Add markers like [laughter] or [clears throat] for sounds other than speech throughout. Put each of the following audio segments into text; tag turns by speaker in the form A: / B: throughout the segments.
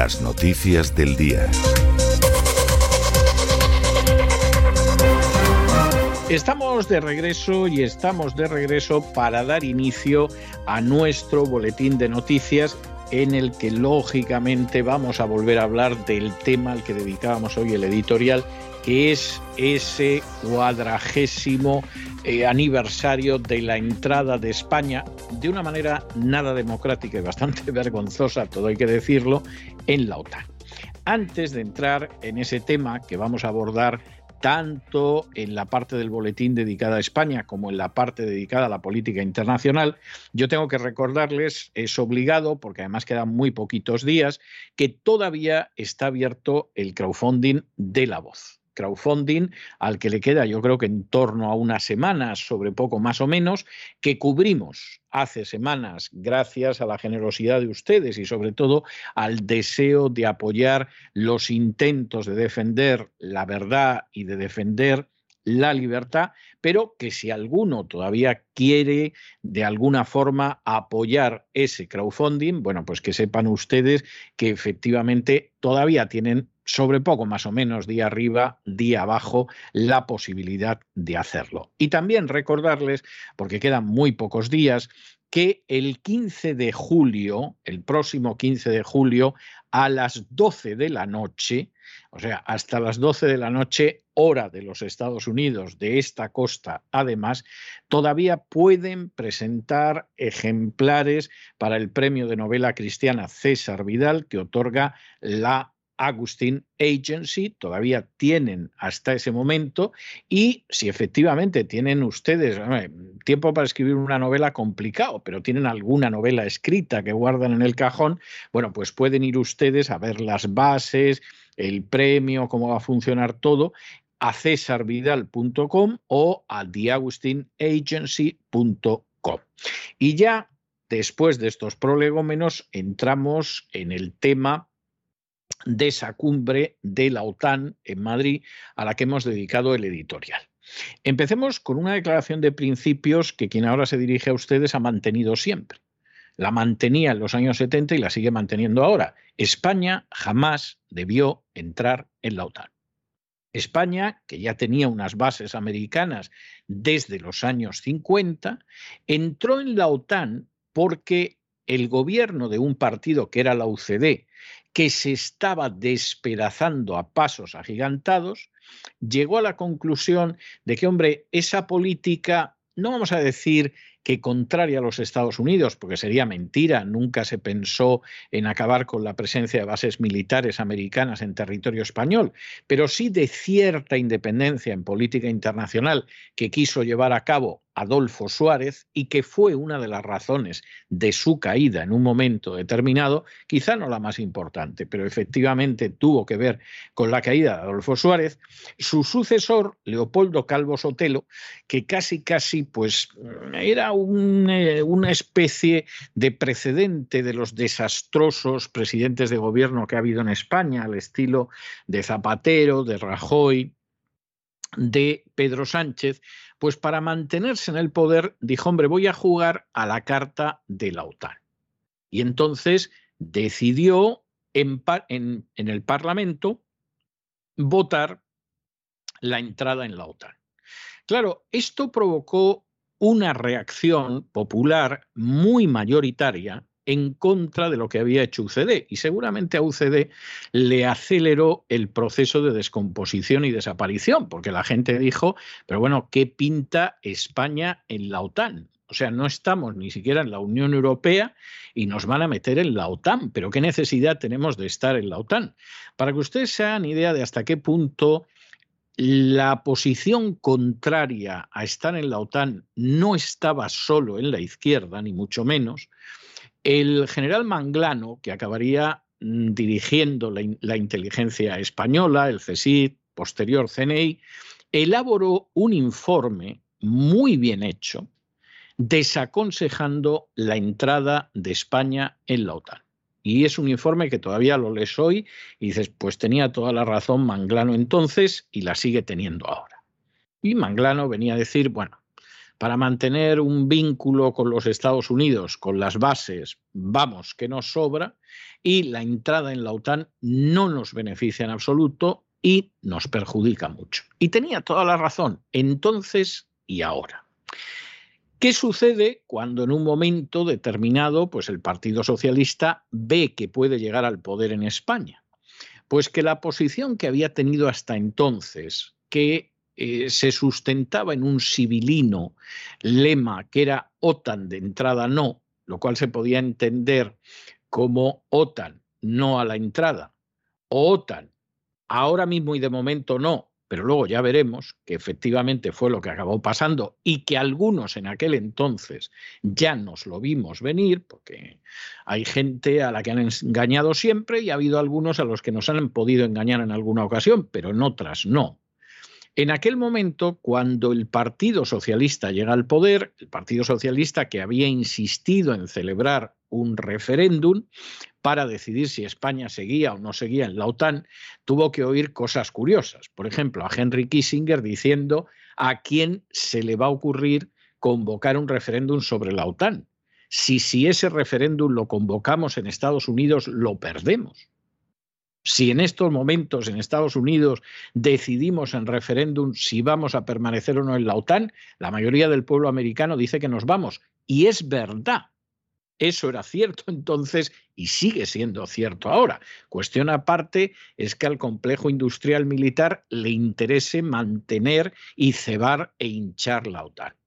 A: Las noticias del día.
B: Estamos de regreso y estamos de regreso para dar inicio a nuestro boletín de noticias en el que lógicamente vamos a volver a hablar del tema al que dedicábamos hoy el editorial, que es ese cuadragésimo eh, aniversario de la entrada de España, de una manera nada democrática y bastante [laughs] vergonzosa, todo hay que decirlo, en la OTAN. Antes de entrar en ese tema que vamos a abordar tanto en la parte del boletín dedicada a España como en la parte dedicada a la política internacional, yo tengo que recordarles, es obligado, porque además quedan muy poquitos días, que todavía está abierto el crowdfunding de la voz crowdfunding al que le queda yo creo que en torno a unas semanas, sobre poco más o menos, que cubrimos hace semanas gracias a la generosidad de ustedes y sobre todo al deseo de apoyar los intentos de defender la verdad y de defender la libertad, pero que si alguno todavía quiere de alguna forma apoyar ese crowdfunding, bueno, pues que sepan ustedes que efectivamente todavía tienen sobre poco más o menos día arriba, día abajo, la posibilidad de hacerlo. Y también recordarles, porque quedan muy pocos días, que el 15 de julio, el próximo 15 de julio, a las 12 de la noche, o sea, hasta las 12 de la noche, hora de los Estados Unidos, de esta costa, además, todavía pueden presentar ejemplares para el premio de novela cristiana César Vidal, que otorga la Agustín Agency, todavía tienen hasta ese momento y si efectivamente tienen ustedes tiempo para escribir una novela complicado, pero tienen alguna novela escrita que guardan en el cajón, bueno, pues pueden ir ustedes a ver las bases, el premio, cómo va a funcionar todo, a cesarvidal.com o a theagustinagency.com. Y ya después de estos prolegómenos entramos en el tema de esa cumbre de la OTAN en Madrid a la que hemos dedicado el editorial. Empecemos con una declaración de principios que quien ahora se dirige a ustedes ha mantenido siempre. La mantenía en los años 70 y la sigue manteniendo ahora. España jamás debió entrar en la OTAN. España, que ya tenía unas bases americanas desde los años 50, entró en la OTAN porque el gobierno de un partido que era la UCD, que se estaba despedazando a pasos agigantados, llegó a la conclusión de que, hombre, esa política, no vamos a decir que contraria a los Estados Unidos, porque sería mentira, nunca se pensó en acabar con la presencia de bases militares americanas en territorio español, pero sí de cierta independencia en política internacional que quiso llevar a cabo Adolfo Suárez y que fue una de las razones de su caída en un momento determinado, quizá no la más importante, pero efectivamente tuvo que ver con la caída de Adolfo Suárez, su sucesor, Leopoldo Calvo Sotelo, que casi casi pues era eh, una especie de precedente de los desastrosos presidentes de gobierno que ha habido en España, al estilo de Zapatero, de Rajoy, de Pedro Sánchez, pues para mantenerse en el poder dijo, hombre, voy a jugar a la carta de la OTAN. Y entonces decidió en, el Parlamento votar la entrada en la OTAN. Claro, esto provocó una reacción popular muy mayoritaria en contra de lo que había hecho UCD y seguramente a UCD le aceleró el proceso de descomposición y desaparición, porque la gente dijo, pero bueno, ¿qué pinta España en la OTAN? O sea, no estamos ni siquiera en la Unión Europea y nos van a meter en la OTAN, pero ¿qué necesidad tenemos de estar en la OTAN? Para que ustedes se hagan idea de hasta qué punto la posición contraria a estar en la OTAN no estaba solo en la izquierda, ni mucho menos. El general Manglano, que acabaría mm, dirigiendo la, inteligencia española, el CSID, posterior CNI, elaboró un informe muy bien hecho desaconsejando la entrada de España en la OTAN. Y es un informe que todavía lo lees hoy y dices, pues tenía toda la razón Manglano entonces y la sigue teniendo ahora. Y Manglano venía a decir, bueno, para mantener un vínculo con los Estados Unidos, con las bases, vamos, que nos sobra, y la entrada en la OTAN no nos beneficia en absoluto y nos perjudica mucho. Y tenía toda la razón, entonces y ahora. ¿Qué sucede cuando en un momento determinado pues el Partido Socialista ve que puede llegar al poder en España? Pues que la posición que había tenido hasta entonces, que eh, se sustentaba en un civilino lema que era OTAN de entrada no, lo cual se podía entender como OTAN no a la entrada, o OTAN ahora mismo y de momento no, pero luego ya veremos que efectivamente fue lo que acabó pasando y que algunos en aquel entonces ya nos lo vimos venir, porque hay gente a la que han engañado siempre y ha habido algunos a los que nos han podido engañar en alguna ocasión, pero en otras no. En aquel momento, cuando el Partido Socialista llega al poder, el Partido Socialista que había insistido en celebrar un referéndum para decidir si España seguía o no seguía en la OTAN, tuvo que oír cosas curiosas. Por ejemplo, a Henry Kissinger diciendo a quién se le va a ocurrir convocar un referéndum sobre la OTAN. Si, si ese referéndum lo convocamos en Estados Unidos, lo perdemos. Si en estos momentos en Estados Unidos decidimos en referéndum si vamos a permanecer o no en la OTAN, la mayoría del pueblo americano dice que nos vamos. Y es verdad. Eso era cierto entonces y sigue siendo cierto ahora. Cuestión aparte es que al complejo industrial militar le interese mantener y cebar e hinchar la OTAN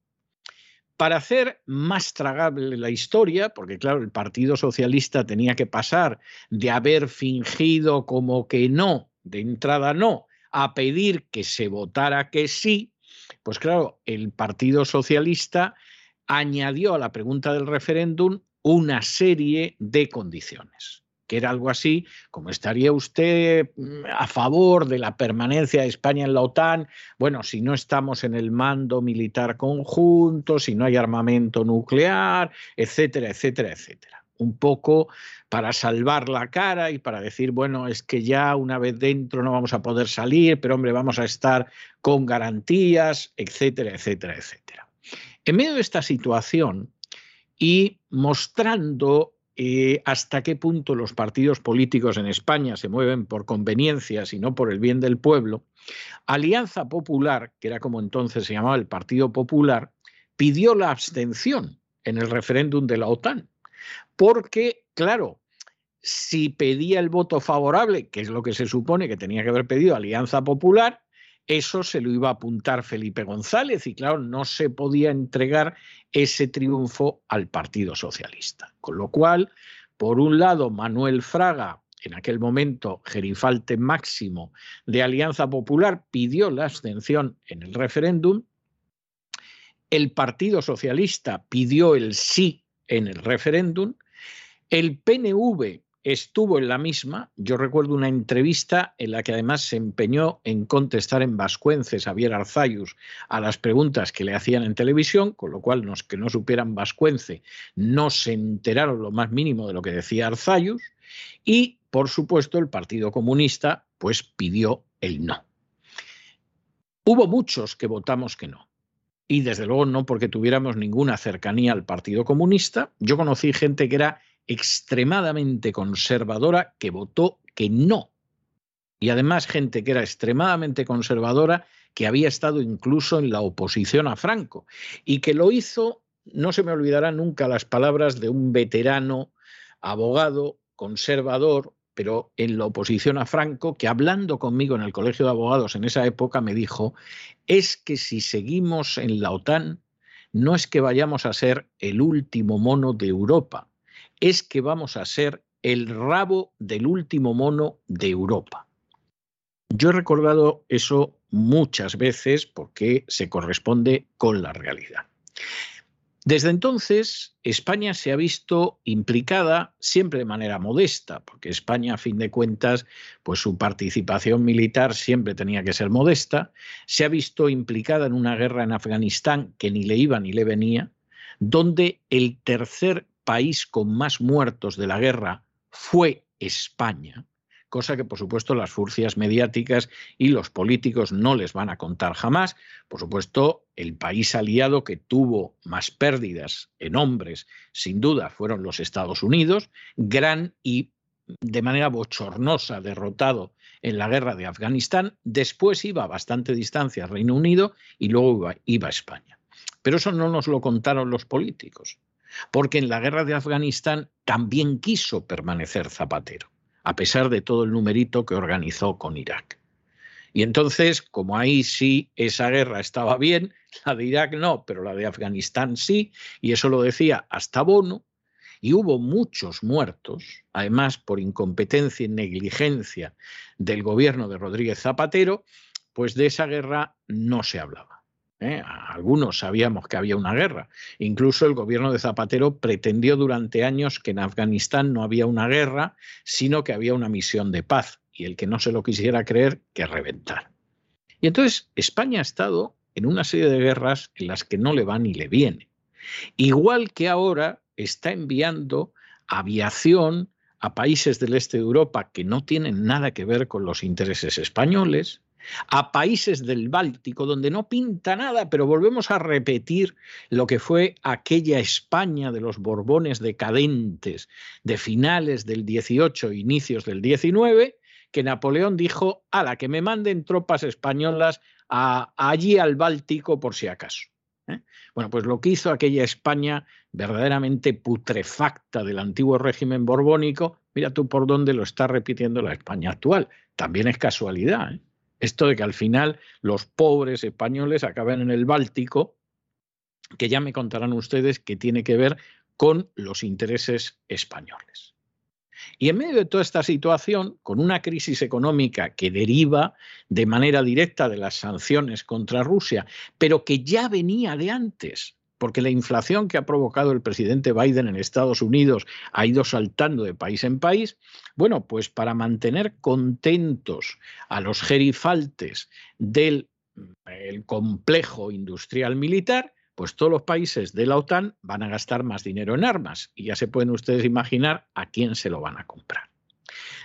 B: para hacer más tragable la historia, porque claro, el Partido Socialista tenía que pasar de haber fingido como que no, de entrada no, a pedir que se votara que sí, pues claro, el Partido Socialista añadió a la pregunta del referéndum una serie de condiciones. Que era algo así, como estaría usted mm, a favor de la permanencia de España en la OTAN, bueno, si no estamos en el mando militar conjunto, si no hay armamento nuclear, etcétera, etcétera, etcétera. Un poco para salvar la cara y para decir, bueno, es que ya una vez dentro no vamos a poder salir, pero hombre, vamos a estar con garantías, etcétera, etcétera, etcétera. En medio de esta situación y mostrando eh, hasta qué punto los partidos políticos en España se mueven por conveniencias y no por el bien del pueblo, Alianza Popular, que era como entonces se llamaba el Partido Popular, pidió la abstención en el referéndum de la OTAN. Porque, claro, si pedía el voto favorable, que es lo que se supone que tenía que haber pedido Alianza Popular, eso se lo iba a apuntar Felipe González y claro, no se podía entregar ese triunfo al Partido Socialista. Con lo cual, por un lado, Manuel Fraga, en aquel momento gerifalte máximo de Alianza Popular, pidió la abstención en el referéndum, el Partido Socialista pidió el sí en el referéndum, el PNV estuvo en la misma. Yo recuerdo una entrevista en la que además se empeñó en contestar en vascuence Javier Arzayus a las preguntas que le hacían en televisión, con lo cual los que no supieran vascuence no se enteraron lo más mínimo de lo que decía Arzayus. Y, por supuesto, el Partido Comunista pues pidió el no. Hubo muchos que votamos que no. Y desde luego no porque tuviéramos ninguna cercanía al Partido Comunista. Yo conocí gente que era extremadamente conservadora que votó que no. Y además gente que era extremadamente conservadora que había estado incluso en la oposición a Franco y que lo hizo, no se me olvidarán nunca las palabras de un veterano abogado conservador, pero en la oposición a Franco, que hablando conmigo en el Colegio de Abogados en esa época me dijo, es que si seguimos en la OTAN, no es que vayamos a ser el último mono de Europa, es que vamos a ser el rabo del último mono de Europa. Yo he recordado eso muchas veces porque se corresponde con la realidad. Desde entonces, España se ha visto implicada siempre de manera modesta, porque España, a fin de cuentas, pues su participación militar siempre tenía que ser modesta, se ha visto implicada en una guerra en Afganistán que ni le iba ni le venía, donde el tercer país con más muertos de la guerra fue España, cosa que por supuesto las furcias mediáticas y los políticos no les van a contar jamás. Por supuesto, el país aliado que tuvo más pérdidas en hombres, sin duda, fueron los Estados Unidos, gran y de manera bochornosa derrotado en la guerra de Afganistán, después iba a bastante distancia Reino Unido y luego iba, iba a España. Pero eso no nos lo contaron los políticos porque en la guerra de Afganistán también quiso permanecer Zapatero, a pesar de todo el numerito que organizó con Irak. Y entonces, como ahí sí esa guerra estaba bien, la de Irak no, pero la de Afganistán sí, y eso lo decía hasta Bono, y hubo muchos muertos, además por incompetencia y negligencia del gobierno de Rodríguez Zapatero, pues de esa guerra no se hablaba. ¿Eh? Algunos sabíamos que había una guerra. Incluso el gobierno de Zapatero pretendió durante años que en Afganistán no había una guerra, sino que había una misión de paz. Y el que no se lo quisiera creer, que reventar. Y entonces España ha estado en una serie de guerras en las que no le va ni le viene. Igual que ahora está enviando aviación a países del este de Europa que no tienen nada que ver con los intereses españoles, a países del Báltico, donde no pinta nada, pero volvemos a repetir lo que fue aquella España de los Borbones decadentes de finales del 18, inicios del 19, que Napoleón dijo, a la que me manden tropas españolas allí al Báltico por si acaso. ¿eh? Bueno, pues lo que hizo aquella España verdaderamente putrefacta del antiguo régimen borbónico, mira tú por dónde lo está repitiendo la España actual. También es casualidad. ¿eh? Esto de que al final los pobres españoles acaben en el Báltico, que ya me contarán ustedes que tiene que ver con los intereses españoles. Y en medio de toda esta situación, con una crisis económica que deriva de manera directa de las sanciones contra Rusia, pero que ya venía de antes, porque la inflación que ha provocado el presidente Biden en Estados Unidos ha ido saltando de país en país. Bueno, pues para mantener contentos a los gerifaltes del el complejo industrial militar, pues todos los países de la OTAN van a gastar más dinero en armas y ya se pueden ustedes imaginar a quién se lo van a comprar.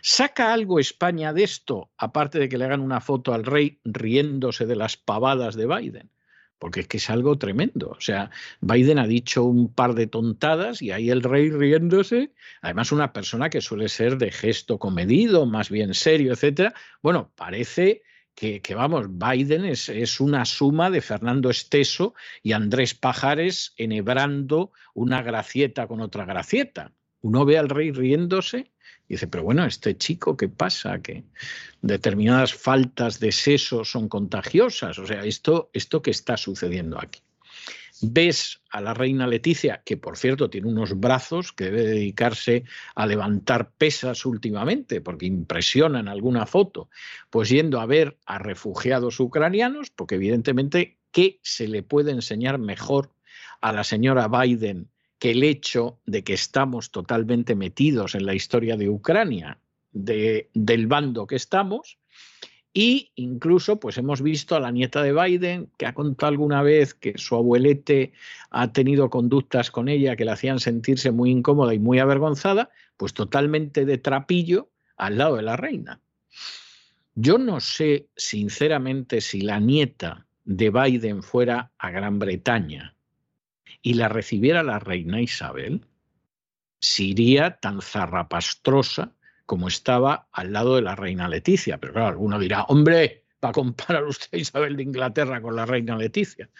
B: ¿Saca algo España de esto, aparte de que le hagan una foto al rey riéndose de las pavadas de Biden? Porque es que es algo tremendo. O sea, Biden ha dicho un par de tontadas y ahí el rey riéndose. Además, una persona que suele ser de gesto comedido, más bien serio, etcétera. Bueno, parece que, vamos, Biden es, es, una suma de Fernando Esteso y Andrés Pajares enhebrando una gracieta con otra gracieta. Uno ve al rey riéndose y dice, pero bueno, este chico, ¿qué pasa? Que determinadas faltas de seso son contagiosas. O sea, esto, esto que está sucediendo aquí ves a la reina Leticia, que por cierto tiene unos brazos que debe dedicarse a levantar pesas últimamente, porque impresiona en alguna foto, pues yendo a ver a refugiados ucranianos, porque evidentemente, ¿qué se le puede enseñar mejor a la señora Biden que el hecho de que estamos totalmente metidos en la historia de Ucrania, de, del bando que estamos? Y incluso, pues hemos visto a la nieta de Biden, que ha contado alguna vez que su abuelete ha tenido conductas con ella que le hacían sentirse muy incómoda y muy avergonzada, pues totalmente de trapillo al lado de la reina. Yo no sé, sinceramente, si la nieta de Biden fuera a Gran Bretaña y la recibiera la reina Isabel, si iría tan zarrapastrosa como estaba al lado de la reina Leticia. Pero claro, alguno dirá, hombre, va a comparar usted a Isabel de Inglaterra con la reina Leticia.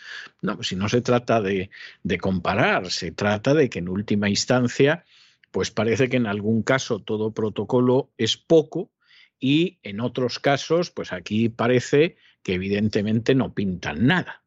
B: No, pues si no se trata de, de comparar, se trata de que en última instancia, pues parece que en algún caso todo protocolo es poco y en otros casos, pues aquí parece que evidentemente no pintan nada.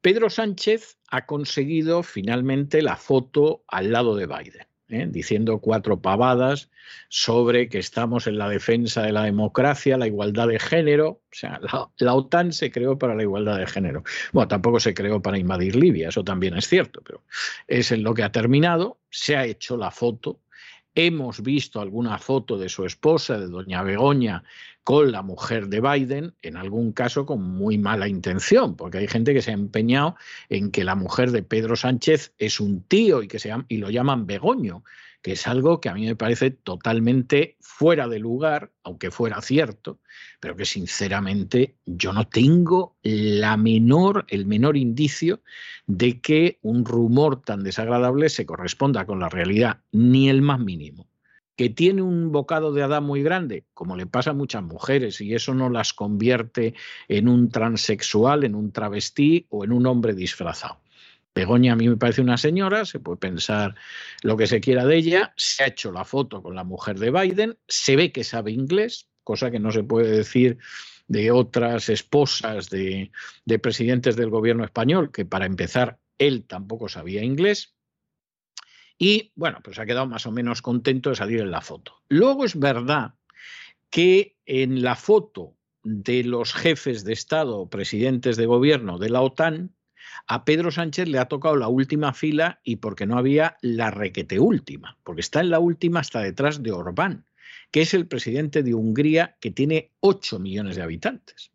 B: Pedro Sánchez ha conseguido finalmente la foto al lado de Biden. ¿eh? diciendo cuatro pavadas sobre que estamos en la defensa de la democracia, la igualdad de género. O sea, la, OTAN se creó para la igualdad de género. Bueno, tampoco se creó para invadir Libia, eso también es cierto, pero es en lo que ha terminado. Se ha hecho la foto. Hemos visto alguna foto de su esposa, de doña Begoña, con la mujer de Biden, en algún caso con muy mala intención, porque hay gente que se ha empeñado en que la mujer de Pedro Sánchez es un tío y, que se lo llaman Begoño, que es algo que a mí me parece totalmente fuera de lugar, aunque fuera cierto, pero que sinceramente yo no tengo la menor, el menor indicio de que un rumor tan desagradable se corresponda con la realidad, ni el más mínimo que tiene un bocado de Adán muy grande, como le pasa a muchas mujeres, y eso no las convierte en un transexual, en un travestí o en un hombre disfrazado. Begoña a mí me parece una señora, se puede pensar lo que se quiera de ella, se ha hecho la foto con la mujer de Biden, se ve que sabe inglés, cosa que no se puede decir de otras esposas de, de presidentes del gobierno español, que para empezar él tampoco sabía inglés, y bueno, pues ha quedado más o menos contento de salir en la foto. Luego es verdad que en la foto de los jefes de Estado presidentes de gobierno de la OTAN, a Pedro Sánchez le ha tocado la última fila y porque no había la requete última, porque está en la última hasta detrás de Orbán, que es el presidente de Hungría que tiene 8 millones de habitantes.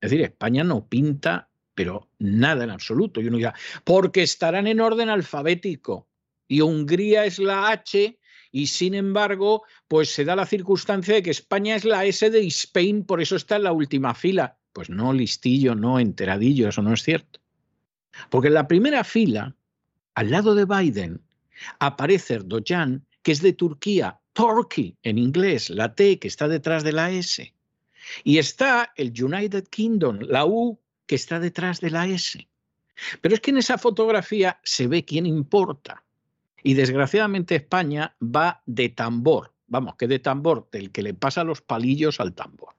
B: Es decir, España no pinta, pero nada en absoluto. Y uno dirá, porque estarán en orden alfabético y Hungría es la H y sin embargo, pues se da la circunstancia de que España es la S de Spain, por eso está en la última fila. Pues no, listillo, no, enteradillo, eso no es cierto. Porque en la primera fila, al lado de Biden, aparece Erdogan, que es de Turquía, Turkey en inglés, la T que está detrás de la S. Y está el United Kingdom, la U, que está detrás de la S. Pero es que en esa fotografía se ve quién importa. Y desgraciadamente España va de tambor, vamos, que de tambor, del que le pasa los palillos al tambor.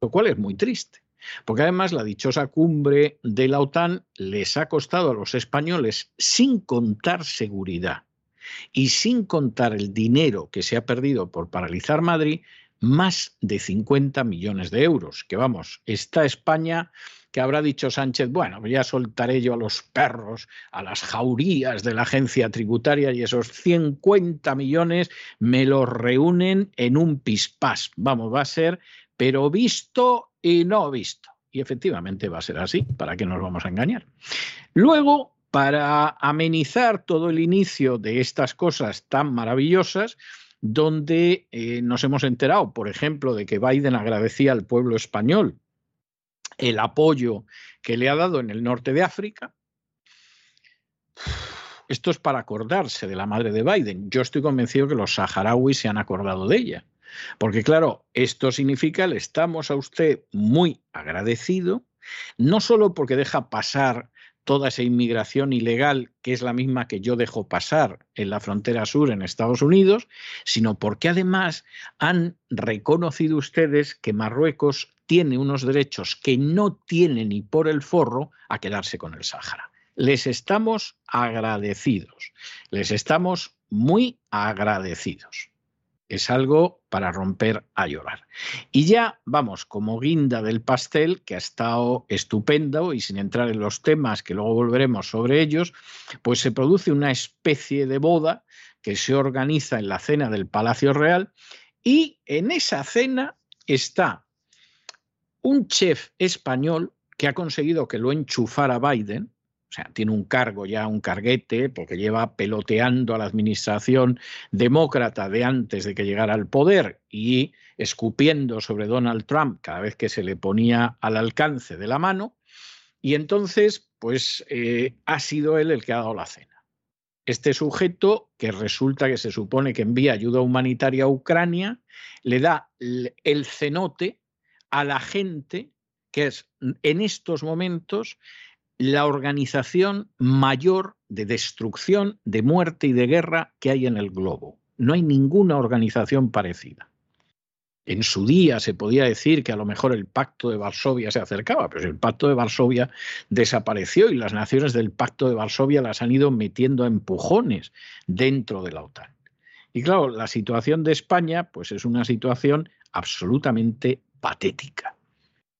B: Lo cual es muy triste, porque además la dichosa cumbre de la OTAN les ha costado a los españoles, sin contar seguridad y sin contar el dinero que se ha perdido por paralizar Madrid, más de 50 millones de euros. Que vamos, está España que habrá dicho Sánchez, bueno, ya soltaré yo a los perros, a las jaurías de la agencia tributaria y esos 50 millones me los reúnen en un pispás. Vamos, va a ser, pero visto y no visto. Y efectivamente va a ser así, ¿para qué nos vamos a engañar? Luego, para amenizar todo el inicio de estas cosas tan maravillosas, donde eh, nos hemos enterado, por ejemplo, de que Biden agradecía al pueblo español el apoyo que le ha dado en el norte de África. Esto es para acordarse de la madre de Biden. Yo estoy convencido que los saharauis se han acordado de ella. Porque claro, esto significa le estamos a usted muy agradecido, no solo porque deja pasar toda esa inmigración ilegal, que es la misma que yo dejo pasar en la frontera sur en Estados Unidos, sino porque además han reconocido ustedes que Marruecos tiene unos derechos que no tiene ni por el forro a quedarse con el Sáhara. Les estamos agradecidos, les estamos muy agradecidos es algo para romper a llorar. Y ya vamos, como guinda del pastel, que ha estado estupendo y sin entrar en los temas que luego volveremos sobre ellos, pues se produce una especie de boda que se organiza en la cena del Palacio Real y en esa cena está un chef español que ha conseguido que lo enchufara Biden, o sea, tiene un cargo ya, un carguete, porque lleva peloteando a la administración demócrata de antes de que llegara al poder y escupiendo sobre Donald Trump cada vez que se le ponía al alcance de la mano. Y entonces, pues eh, ha sido él el que ha dado la cena. Este sujeto, que resulta que se supone que envía ayuda humanitaria a Ucrania, le da el cenote a la gente que es en estos momentos la organización mayor de destrucción, de muerte y de guerra que hay en el globo. No hay ninguna organización parecida. En su día se podía decir que a lo mejor el pacto de Varsovia se acercaba, pero el pacto de Varsovia desapareció y las naciones del pacto de Varsovia las han ido metiendo a empujones dentro de la OTAN. Y claro, la situación de España pues es una situación absolutamente patética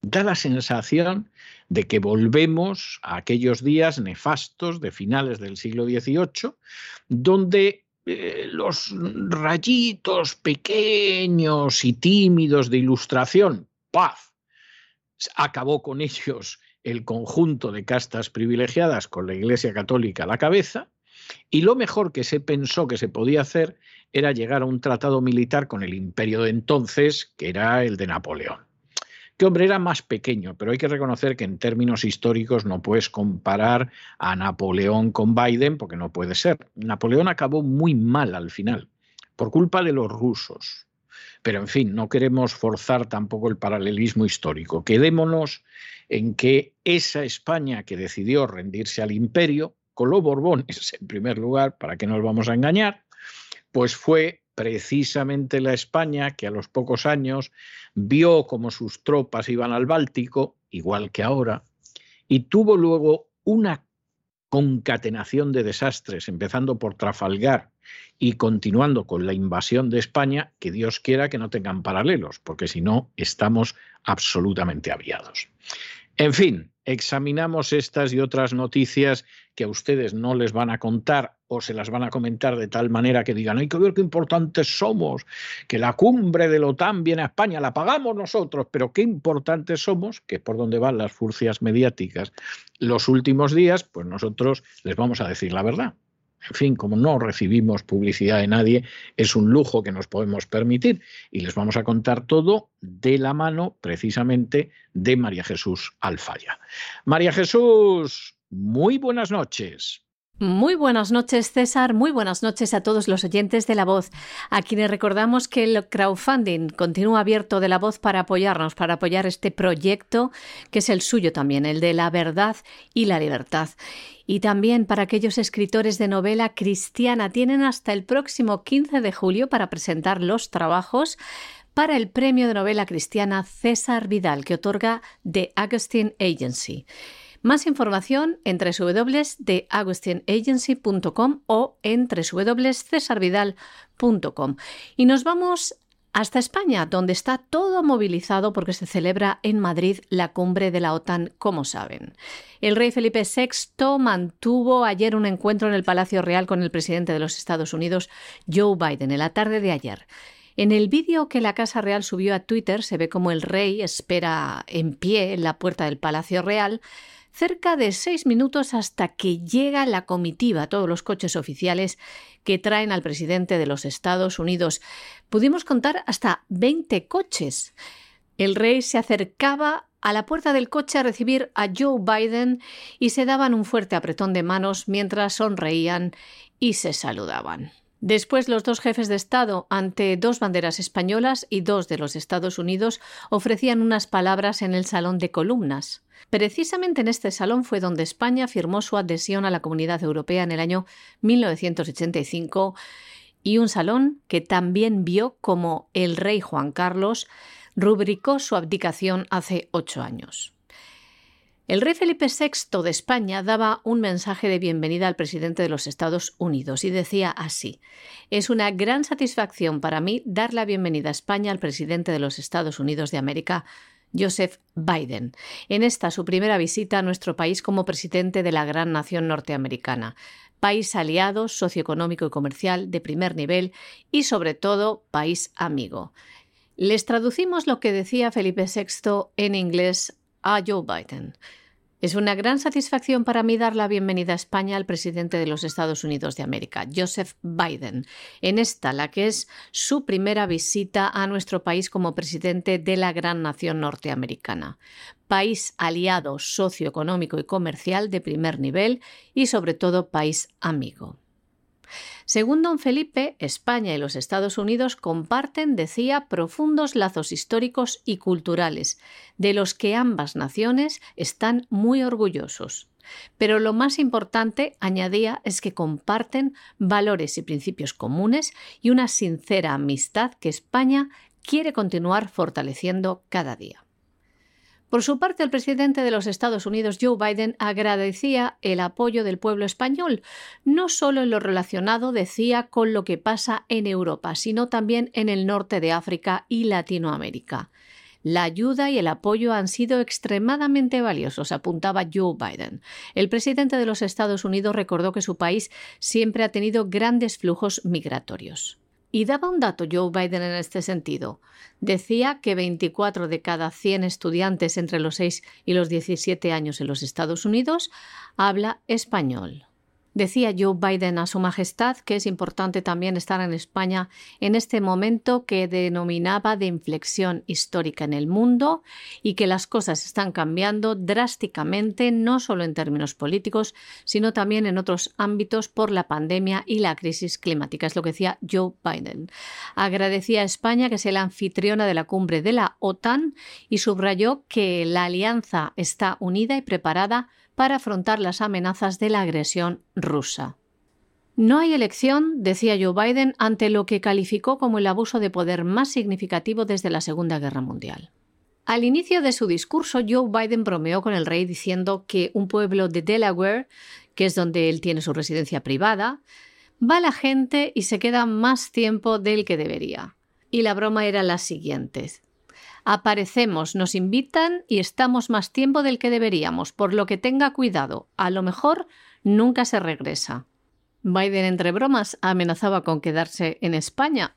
B: da la sensación de que volvemos a aquellos días nefastos de finales del siglo XVIII, donde eh, los rayitos pequeños y tímidos de ilustración, paz, acabó con ellos el conjunto de castas privilegiadas con la Iglesia Católica a la cabeza, y lo mejor que se pensó que se podía hacer era llegar a un tratado militar con el imperio de entonces, que era el de Napoleón que hombre era más pequeño, pero hay que reconocer que en términos históricos no puedes comparar a Napoleón con Biden, porque no puede ser. Napoleón acabó muy mal al final, por culpa de los rusos. Pero en fin, no queremos forzar tampoco el paralelismo histórico. Quedémonos en que esa España que decidió rendirse al imperio, con los Borbones en primer lugar, para que no nos vamos a engañar, pues fue precisamente la España que a los pocos años vio como sus tropas iban al Báltico, igual que ahora, y tuvo luego una concatenación de desastres, empezando por Trafalgar y continuando con la invasión de España, que Dios quiera que no tengan paralelos, porque si no, estamos absolutamente aviados. En fin, examinamos estas y otras noticias que a ustedes no les van a contar o se las van a comentar de tal manera que digan, hay que ver qué importantes somos, que la cumbre de la OTAN viene a España, la pagamos nosotros, pero qué importantes somos, que es por donde van las furcias mediáticas los últimos días, pues nosotros les vamos a decir la verdad. En fin, como no recibimos publicidad de nadie, es un lujo que nos podemos permitir y les vamos a contar todo de la mano precisamente de María Jesús Alfaya. María Jesús, muy buenas noches.
C: Muy buenas noches, César. Muy buenas noches a todos los oyentes de La Voz, a quienes recordamos que el crowdfunding continúa abierto de La Voz para apoyarnos, para apoyar este proyecto que es el suyo también, el de la verdad y la libertad. Y también para aquellos escritores de novela cristiana tienen hasta el próximo 15 de julio para presentar los trabajos para el premio de novela cristiana César Vidal que otorga The Augustine Agency. Más información en www.agustinagency.com o en www.cesarvidal.com. Y nos vamos hasta España, donde está todo movilizado porque se celebra en Madrid la cumbre de la OTAN, como saben. El rey Felipe VI mantuvo ayer un encuentro en el Palacio Real con el presidente de los Estados Unidos, Joe Biden, en la tarde de ayer. En el vídeo que la Casa Real subió a Twitter se ve como el rey espera en pie en la puerta del Palacio Real cerca de seis minutos hasta que llega la comitiva, todos los coches oficiales que traen al presidente de los Estados Unidos. Pudimos contar hasta 20 coches. El rey se acercaba a la puerta del coche a recibir a Joe Biden y se daban un fuerte apretón de manos mientras sonreían y se saludaban. Después los dos jefes de Estado, ante dos banderas españolas y dos de los Estados Unidos, ofrecían unas palabras en el Salón de Columnas. Precisamente en este salón fue donde España firmó su adhesión a la Comunidad Europea en el año 1985 y un salón que también vio como el rey Juan Carlos rubricó su abdicación hace ocho años. El rey Felipe VI de España daba un mensaje de bienvenida al presidente de los Estados Unidos y decía así Es una gran satisfacción para mí dar la bienvenida a España al presidente de los Estados Unidos de América, Joseph Biden, en esta su primera visita a nuestro país como presidente de la gran nación norteamericana, país aliado, socioeconómico y comercial de primer nivel y sobre todo país amigo. Les traducimos lo que decía Felipe VI en inglés a Joe Biden. Es una gran satisfacción para mí dar la bienvenida a España al presidente de los Estados Unidos de América, Joseph Biden, en esta, la que es su primera visita a nuestro país como presidente de la gran nación norteamericana. País aliado socioeconómico y comercial de primer nivel y sobre todo país amigo. Según don Felipe, España y los Estados Unidos comparten, decía, profundos lazos históricos y culturales, de los que ambas naciones están muy orgullosos. Pero lo más importante, añadía, es que comparten valores y principios comunes y una sincera amistad que España quiere continuar fortaleciendo cada día. Por su parte, el presidente de los Estados Unidos, Joe Biden, agradecía el apoyo del pueblo español, no solo en lo relacionado, decía, con lo que pasa en Europa, sino también en el norte de África y Latinoamérica. La ayuda y el apoyo han sido extremadamente valiosos, apuntaba Joe Biden. El presidente de los Estados Unidos recordó que su país siempre ha tenido grandes flujos migratorios. Y daba un dato Joe Biden en este sentido. Decía que 24 de cada 100 estudiantes entre los 6 y los 17 años en los Estados Unidos habla español. Decía Joe Biden a Su Majestad que es importante también estar en España en este momento que denominaba de inflexión histórica en el mundo y que las cosas están cambiando drásticamente, no solo en términos políticos, sino también en otros ámbitos por la pandemia y la crisis climática. Es lo que decía Joe Biden. Agradecía a España que sea la anfitriona de la cumbre de la OTAN y subrayó que la alianza está unida y preparada para afrontar las amenazas de la agresión rusa. No hay elección, decía Joe Biden, ante lo que calificó como el abuso de poder más significativo desde la Segunda Guerra Mundial. Al inicio de su discurso, Joe Biden bromeó con el rey diciendo que un pueblo de Delaware, que es donde él tiene su residencia privada, va la gente y se queda más tiempo del que debería. Y la broma era la siguiente. Aparecemos, nos invitan y estamos más tiempo del que deberíamos, por lo que tenga cuidado, a lo mejor nunca se regresa. Biden, entre bromas, amenazaba con quedarse en España.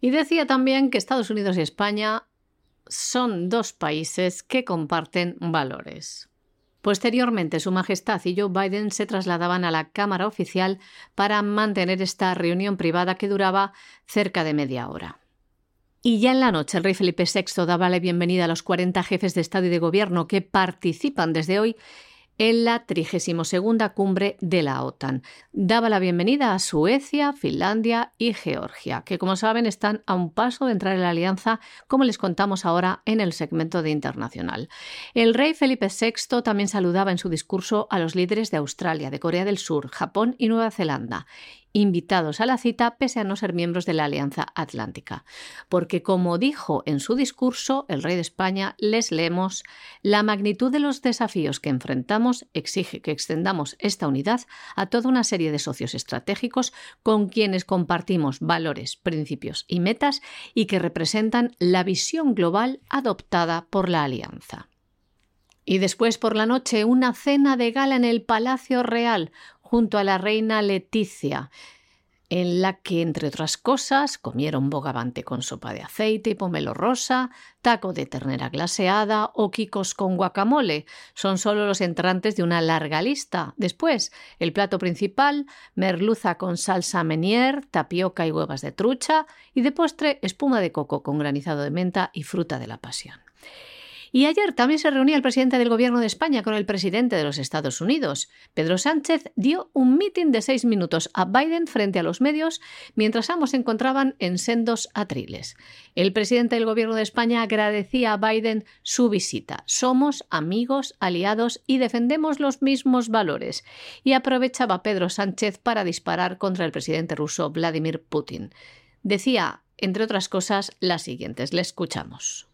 C: Y decía también que Estados Unidos y España son dos países que comparten valores. Posteriormente, Su Majestad y Joe Biden se trasladaban a la Cámara Oficial para mantener esta reunión privada que duraba cerca de media hora. Y ya en la noche el rey Felipe VI daba la bienvenida a los 40 jefes de Estado y de Gobierno que participan desde hoy en la 32 cumbre de la OTAN. Daba la bienvenida a Suecia, Finlandia y Georgia, que como saben están a un paso de entrar en la alianza, como les contamos ahora en el segmento de internacional. El rey Felipe VI también saludaba en su discurso a los líderes de Australia, de Corea del Sur, Japón y Nueva Zelanda invitados a la cita pese a no ser miembros de la Alianza Atlántica. Porque, como dijo en su discurso el rey de España, les leemos, la magnitud de los desafíos que enfrentamos exige que extendamos esta unidad a toda una serie de socios estratégicos con quienes compartimos valores, principios y metas y que representan la visión global adoptada por la Alianza. Y después por la noche una cena de gala en el Palacio Real junto a la reina Leticia, en la que, entre otras cosas, comieron bogavante con sopa de aceite y pomelo rosa, taco de ternera glaseada o quicos con guacamole. Son solo los entrantes de una larga lista. Después, el plato principal, merluza con salsa menier, tapioca y huevas de trucha, y de postre, espuma de coco con granizado de menta y fruta de la pasión. Y ayer también se reunía el presidente del Gobierno de España con el presidente de los Estados Unidos. Pedro Sánchez dio un mitin de seis minutos a Biden frente a los medios mientras ambos se encontraban en sendos atriles. El presidente del Gobierno de España agradecía a Biden su visita. Somos amigos, aliados y defendemos los mismos valores. Y aprovechaba Pedro Sánchez para disparar contra el presidente ruso Vladimir Putin. Decía, entre otras cosas, las siguientes. Le escuchamos.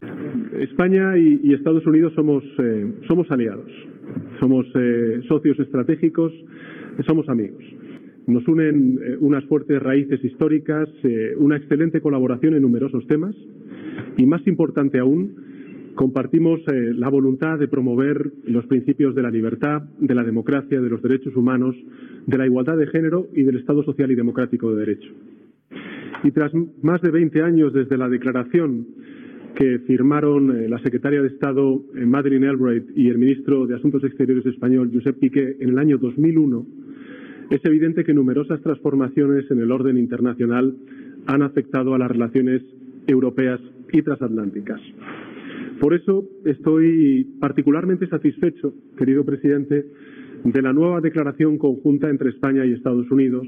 C: [clears throat]
D: España y, Estados Unidos somos, eh, aliados, somos eh, socios estratégicos, somos amigos. Nos unen eh, unas fuertes raíces históricas, una excelente colaboración en numerosos temas y, más importante aún, compartimos la voluntad de promover los principios de la libertad, de la democracia, de los derechos humanos, de la igualdad de género y del Estado social y democrático de derecho. Y tras más de 20 años desde la declaración que firmaron eh, la secretaria de Estado eh, Madeleine Albright y el ministro de Asuntos Exteriores español Josep Piqué en el año 2001, es evidente que numerosas transformaciones en el orden internacional han afectado a las relaciones europeas y transatlánticas. Por eso estoy particularmente satisfecho, querido presidente, de la nueva declaración conjunta entre España y Estados Unidos,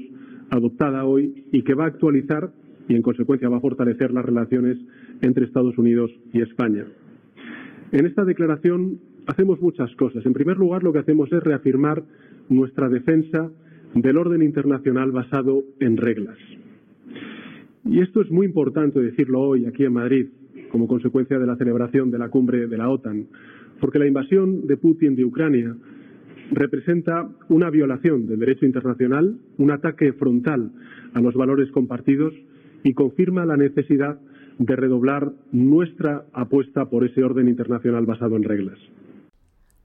D: adoptada hoy y que va a actualizar y, en consecuencia, va a fortalecer las relaciones entre Estados Unidos y España. En esta declaración hacemos muchas cosas. En primer lugar, lo que hacemos es reafirmar nuestra defensa del orden internacional basado en reglas. Y esto es muy importante decirlo hoy aquí en Madrid, como consecuencia de la celebración de la cumbre de la OTAN, porque la invasión de Putin de Ucrania representa una violación del derecho internacional, un ataque frontal a los valores compartidos y confirma la necesidad de redoblar nuestra apuesta por ese orden internacional basado en reglas.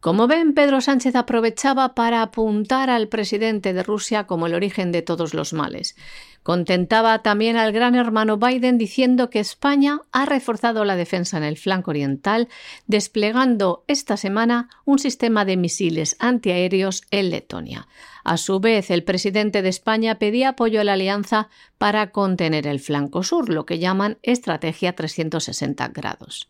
C: Como ven, Pedro Sánchez aprovechaba para apuntar al presidente de Rusia como el origen de todos los males. Contentaba también al gran hermano Biden diciendo que España ha reforzado la defensa en el flanco oriental, desplegando esta semana un sistema de misiles antiaéreos en Letonia. A su vez, el presidente de España pedía apoyo a la alianza para contener el flanco sur, lo que llaman estrategia 360 grados.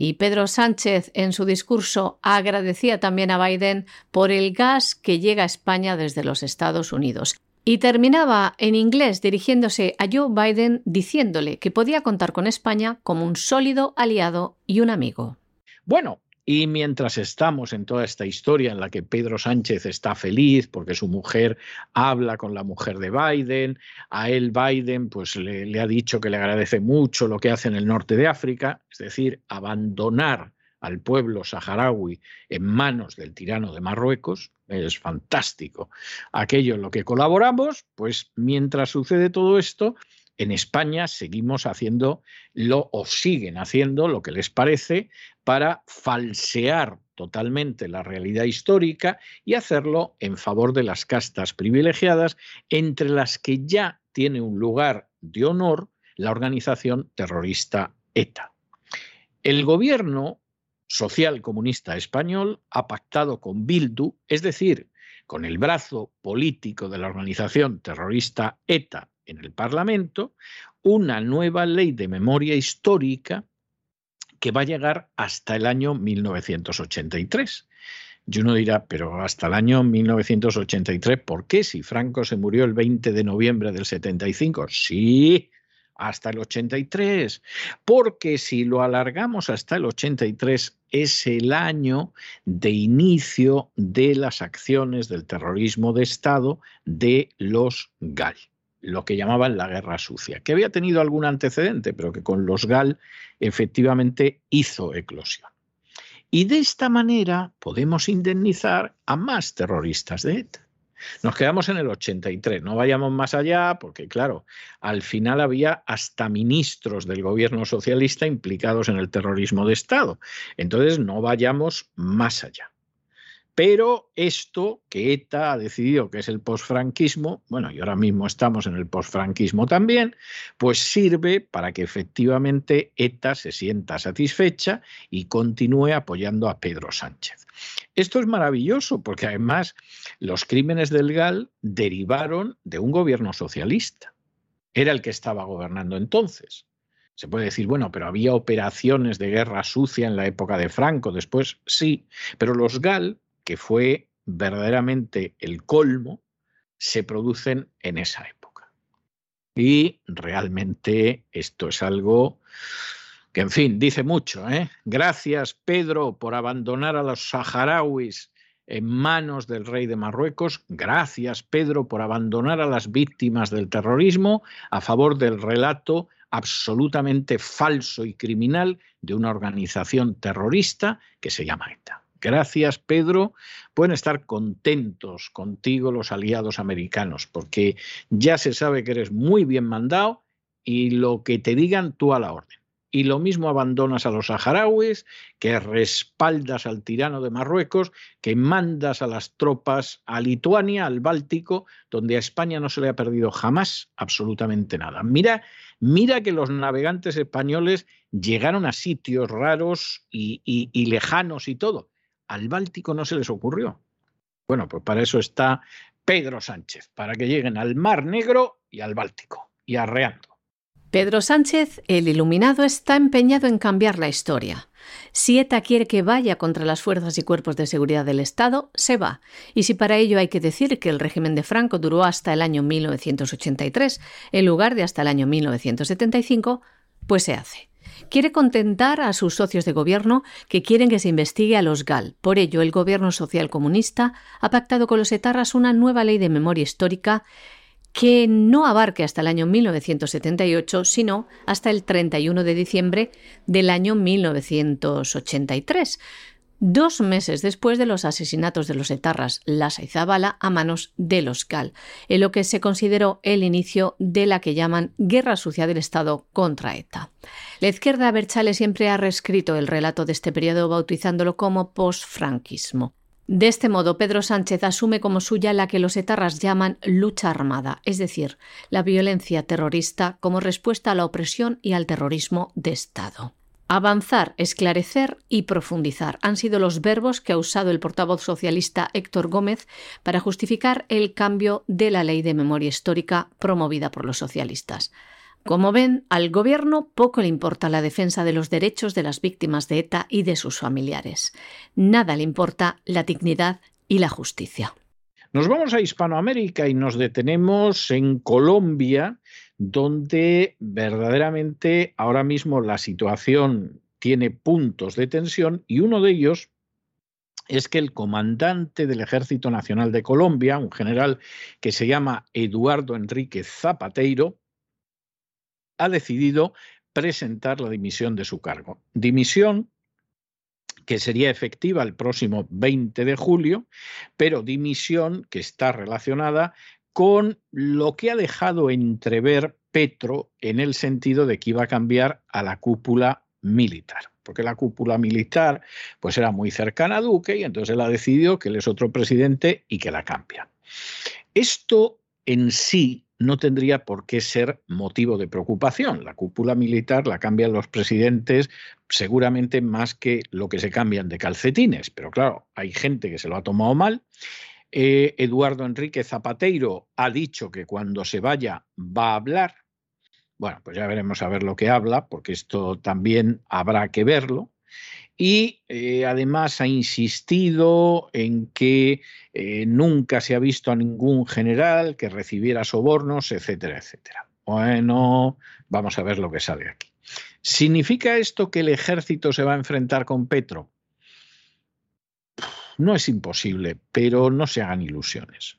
C: Y Pedro Sánchez en su discurso agradecía también a Biden por el gas que llega a España desde los Estados Unidos. Y terminaba en inglés dirigiéndose a Joe Biden diciéndole que podía contar con España como un sólido aliado y un amigo.
B: Bueno, y mientras estamos en toda esta historia en la que Pedro Sánchez está feliz porque su mujer habla con la mujer de Biden, a él Biden pues le, le, ha dicho que le agradece mucho lo que hace en el norte de África, es decir, abandonar al pueblo saharaui en manos del tirano de Marruecos, es fantástico. Aquello en lo que colaboramos, pues mientras sucede todo esto, en España seguimos haciendo lo o siguen haciendo lo que les parece para falsear totalmente la realidad histórica y hacerlo en favor de las castas privilegiadas, entre las que ya tiene un lugar de honor la organización terrorista ETA. El gobierno social comunista español ha pactado con Bildu, es decir, con el brazo político de la organización terrorista ETA en el Parlamento una nueva ley de memoria histórica que va a llegar hasta el año 1983. Y uno dirá, pero hasta el año 1983, ¿por qué? Si Franco se murió el 20 de noviembre del 75. Sí, hasta el 83, porque si lo alargamos hasta el 83 es el año de inicio de las acciones del terrorismo de Estado de los GAL, lo que llamaban la guerra sucia, que había tenido algún antecedente, pero que con los GAL efectivamente hizo eclosión. Y de esta manera podemos indemnizar a más terroristas de ETA. Nos quedamos en el 83, no vayamos más allá porque, claro, al final había hasta ministros del gobierno socialista implicados en el terrorismo de Estado. Entonces, no vayamos más allá. Pero esto que ETA ha decidido que es el posfranquismo, bueno, y ahora mismo estamos en el posfranquismo también, pues sirve para que efectivamente ETA se sienta satisfecha y continúe apoyando a Pedro Sánchez. Esto es maravilloso porque además los crímenes del GAL derivaron de un gobierno socialista. Era el que estaba gobernando entonces. Se puede decir, bueno, pero había operaciones de guerra sucia en la época de Franco, después sí, pero los GAL que fue verdaderamente el colmo, se producen en esa época. Y realmente esto es algo que, en fin, dice mucho. ¿eh? Gracias, Pedro, por abandonar a los saharauis en manos del rey de Marruecos. Gracias, Pedro, por abandonar a las víctimas del terrorismo a favor del relato absolutamente falso y criminal de una organización terrorista que se llama ETA. Gracias, Pedro. Pueden estar contentos contigo los aliados americanos, porque ya se sabe que eres muy bien mandado y lo que te digan tú a la orden. Y lo mismo abandonas a los saharauis, que respaldas al tirano de Marruecos, que mandas a las tropas a Lituania, al Báltico, donde a España no se le ha perdido jamás absolutamente nada. Mira, mira que los navegantes españoles llegaron a sitios raros y lejanos y todo al Báltico no se les ocurrió. Bueno, pues para eso está Pedro Sánchez, para que lleguen al Mar Negro y al Báltico, y arreando.
C: Pedro Sánchez, el iluminado, está empeñado en cambiar la historia. Si ETA quiere que vaya contra las fuerzas y cuerpos de seguridad del Estado, se va. Y si para ello hay que decir que el régimen de Franco duró hasta el año 1983, en lugar de hasta el año 1975, pues se hace. Quiere contentar a sus socios de gobierno que quieren que se investigue a los GAL. Por ello, el gobierno social comunista ha pactado con los etarras una nueva ley de memoria histórica que no abarque hasta el año 1978, sino hasta el 31 de diciembre del año 1983 dos meses después de los asesinatos de los etarras Lasa y Zabala a manos de los GAL, en lo que se consideró el inicio de la que llaman Guerra Sucia del Estado contra ETA. La izquierda Berchale siempre ha reescrito el relato de este periodo bautizándolo como postfranquismo. De este modo, Pedro Sánchez asume como suya la que los etarras llaman lucha armada, es decir, la violencia terrorista como respuesta a la opresión y al terrorismo de Estado. Avanzar, esclarecer y profundizar han sido los verbos que ha usado el portavoz socialista Héctor Gómez para justificar el cambio de la ley de memoria histórica promovida por los socialistas. Como ven, al Gobierno poco le importa la defensa de los derechos de las víctimas de ETA y de sus familiares. Nada le importa la dignidad y la justicia.
B: Nos vamos a Hispanoamérica y nos detenemos en Colombia, donde verdaderamente ahora mismo la situación tiene puntos de tensión y uno de ellos es que el comandante del Ejército Nacional de Colombia, un general que se llama Eduardo Enrique Zapateiro, ha decidido presentar la dimisión de su cargo. Dimisión que sería efectiva el próximo 20 de julio, pero dimisión que está relacionada con lo que ha dejado entrever Petro en el sentido de que iba a cambiar a la cúpula militar, porque la cúpula militar pues era muy cercana a Duque y entonces él ha decidido que él es otro presidente y que la cambia. Esto en sí no tendría por qué ser motivo de preocupación. La cúpula militar la cambian los presidentes seguramente más que lo que se cambian de calcetines, pero claro, hay gente que se lo ha tomado mal. Eh, Eduardo Enrique Zapateiro ha dicho que cuando se vaya va a hablar. Bueno, pues ya veremos a ver lo que habla, porque esto también habrá que verlo y eh, además ha insistido en que eh, nunca se ha visto a ningún general que recibiera sobornos, etcétera, etcétera. Bueno, vamos a ver lo que sale aquí. ¿Significa esto que el ejército se va a enfrentar con Petro? No es imposible, pero no se hagan ilusiones.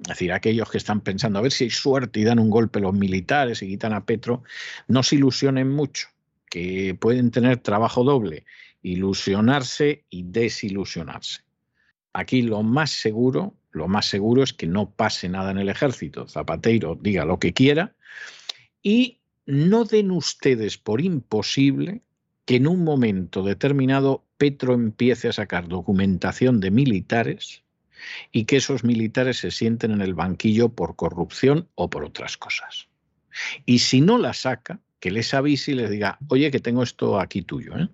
B: Es decir, aquellos que están pensando a ver si hay suerte y dan un golpe los militares y quitan a Petro, no se ilusionen mucho, que pueden tener trabajo doble, ilusionarse y desilusionarse. Aquí lo más seguro, lo más seguro es que no pase nada en el ejército. Zapateiro diga lo que quiera y no den ustedes por imposible que en un momento determinado Petro empiece a sacar documentación de militares y que esos militares se sienten en el banquillo por corrupción o por otras cosas. Y si no la saca, que les avise y les diga, oye, que tengo esto aquí tuyo. ¿eh?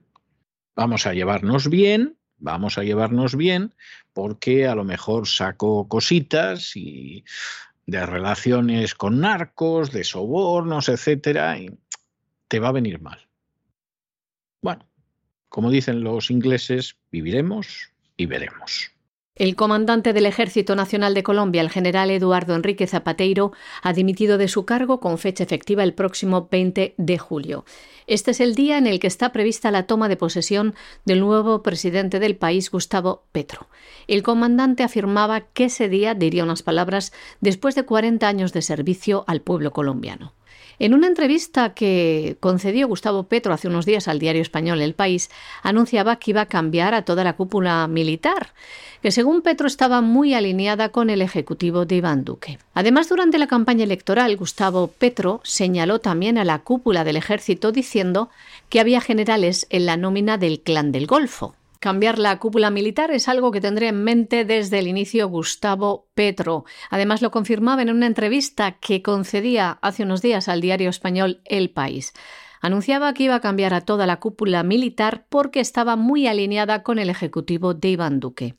B: Vamos a llevarnos bien, vamos a llevarnos bien, porque a lo mejor saco cositas y de relaciones con narcos, de sobornos, etcétera, y te va a venir mal. Bueno, como dicen los ingleses, viviremos y veremos.
C: El comandante del Ejército Nacional de Colombia, el general Eduardo Enrique Zapateiro, ha dimitido de su cargo con fecha efectiva el próximo 20 de julio. Este es el día en el que está prevista la toma de posesión del nuevo presidente del país, Gustavo Petro. El comandante afirmaba que ese día diría unas palabras después de 40 años de servicio al pueblo colombiano. En una entrevista que concedió Gustavo Petro hace unos días al diario español El País, anunciaba que iba a cambiar a toda la cúpula militar, que según Petro estaba muy alineada con el ejecutivo de Iván Duque. Además, durante la campaña electoral, Gustavo Petro señaló también a la cúpula del ejército diciendo que había generales en la nómina del Clan del Golfo. Cambiar la cúpula militar es algo que tendría en mente desde el inicio Gustavo Petro. Además, lo confirmaba en una entrevista que concedía hace unos días al diario español El País. Anunciaba que iba a cambiar a toda la cúpula militar porque estaba muy alineada con el ejecutivo de Iván Duque.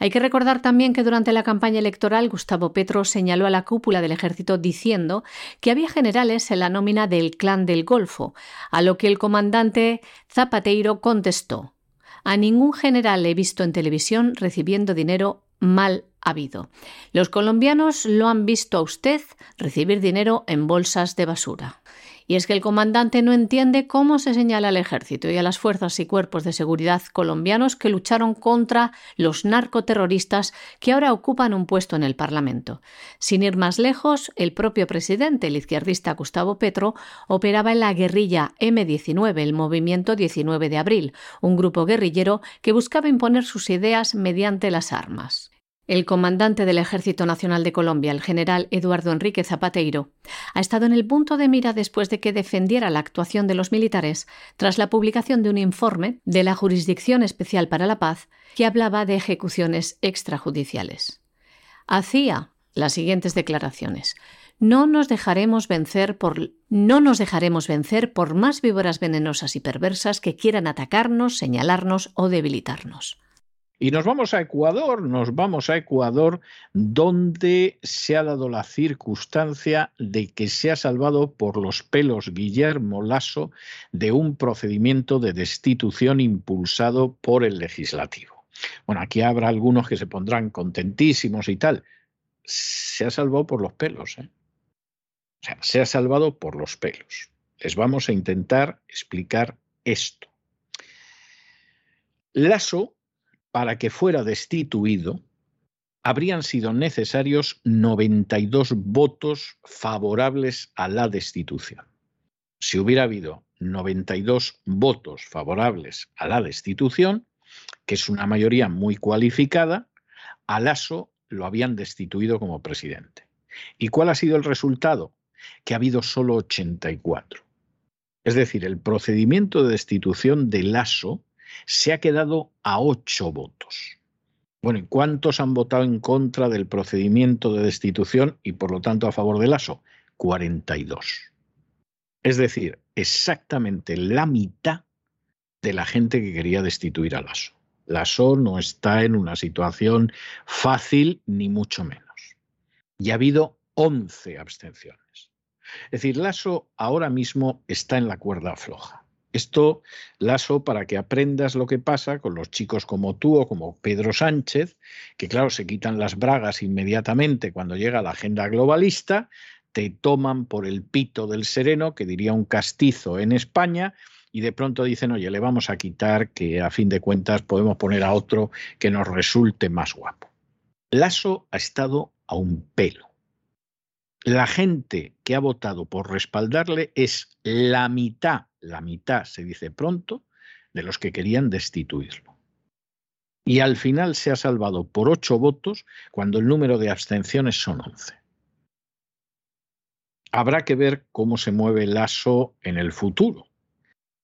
C: Hay que recordar también que durante la campaña electoral Gustavo Petro señaló a la cúpula del ejército diciendo que había generales en la nómina del Clan del Golfo, a lo que el comandante Zapateiro contestó a ningún general he visto en televisión recibiendo dinero mal habido. Los colombianos lo han visto a usted recibir dinero en bolsas de basura. Y es que el comandante no entiende cómo se señala al ejército y a las fuerzas y cuerpos de seguridad colombianos que lucharon contra los narcoterroristas que ahora ocupan un puesto en el Parlamento. Sin ir más lejos, el propio presidente, el izquierdista Gustavo Petro, operaba en la guerrilla M19, el Movimiento 19 de Abril, un grupo guerrillero que buscaba imponer sus ideas mediante las armas. El comandante del Ejército Nacional de Colombia, el general Eduardo Enrique Zapateiro, ha estado en el punto de mira después de que defendiera la actuación de los militares tras la publicación de un informe de la Jurisdicción Especial para la Paz que hablaba de ejecuciones extrajudiciales. Hacía las siguientes declaraciones. No nos dejaremos vencer por no nos dejaremos vencer por más víboras venenosas y perversas que quieran atacarnos, señalarnos o debilitarnos.
B: Y nos vamos a Ecuador, nos vamos a Ecuador, donde se ha dado la circunstancia de que se ha salvado por los pelos Guillermo Lasso de un procedimiento de destitución impulsado por el legislativo. Bueno, aquí habrá algunos que se pondrán contentísimos y tal. Se ha salvado por los pelos, ¿eh? O sea, se ha salvado por los pelos. Les vamos a intentar explicar esto. Lasso para que fuera destituido, habrían sido necesarios 92 votos favorables a la destitución. Si hubiera habido 92 votos favorables a la destitución, que es una mayoría muy cualificada, a Lasso lo habían destituido como presidente. ¿Y cuál ha sido el resultado? Que ha habido solo 84. Es decir, el procedimiento de destitución de Lasso se ha quedado a ocho votos. Bueno, ¿y cuántos han votado en contra del procedimiento de destitución y por lo tanto a favor del ASO? 42. Es decir, exactamente la mitad de la gente que quería destituir al ASO. La ASO no está en una situación fácil ni mucho menos. Y ha habido 11 abstenciones. Es decir, Lasso ahora mismo está en la cuerda floja. Esto, Lazo, para que aprendas lo que pasa con los chicos como tú o como Pedro Sánchez, que claro, se quitan las bragas inmediatamente cuando llega la agenda globalista, te toman por el pito del sereno, que diría un castizo en España, y de pronto dicen, oye, le vamos a quitar que a fin de cuentas podemos poner a otro que nos resulte más guapo. Lasso ha estado a un pelo. La gente que ha votado por respaldarle es la mitad, la mitad se dice pronto, de los que querían destituirlo. Y al final se ha salvado por ocho votos cuando el número de abstenciones son once. Habrá que ver cómo se mueve el ASO en el futuro,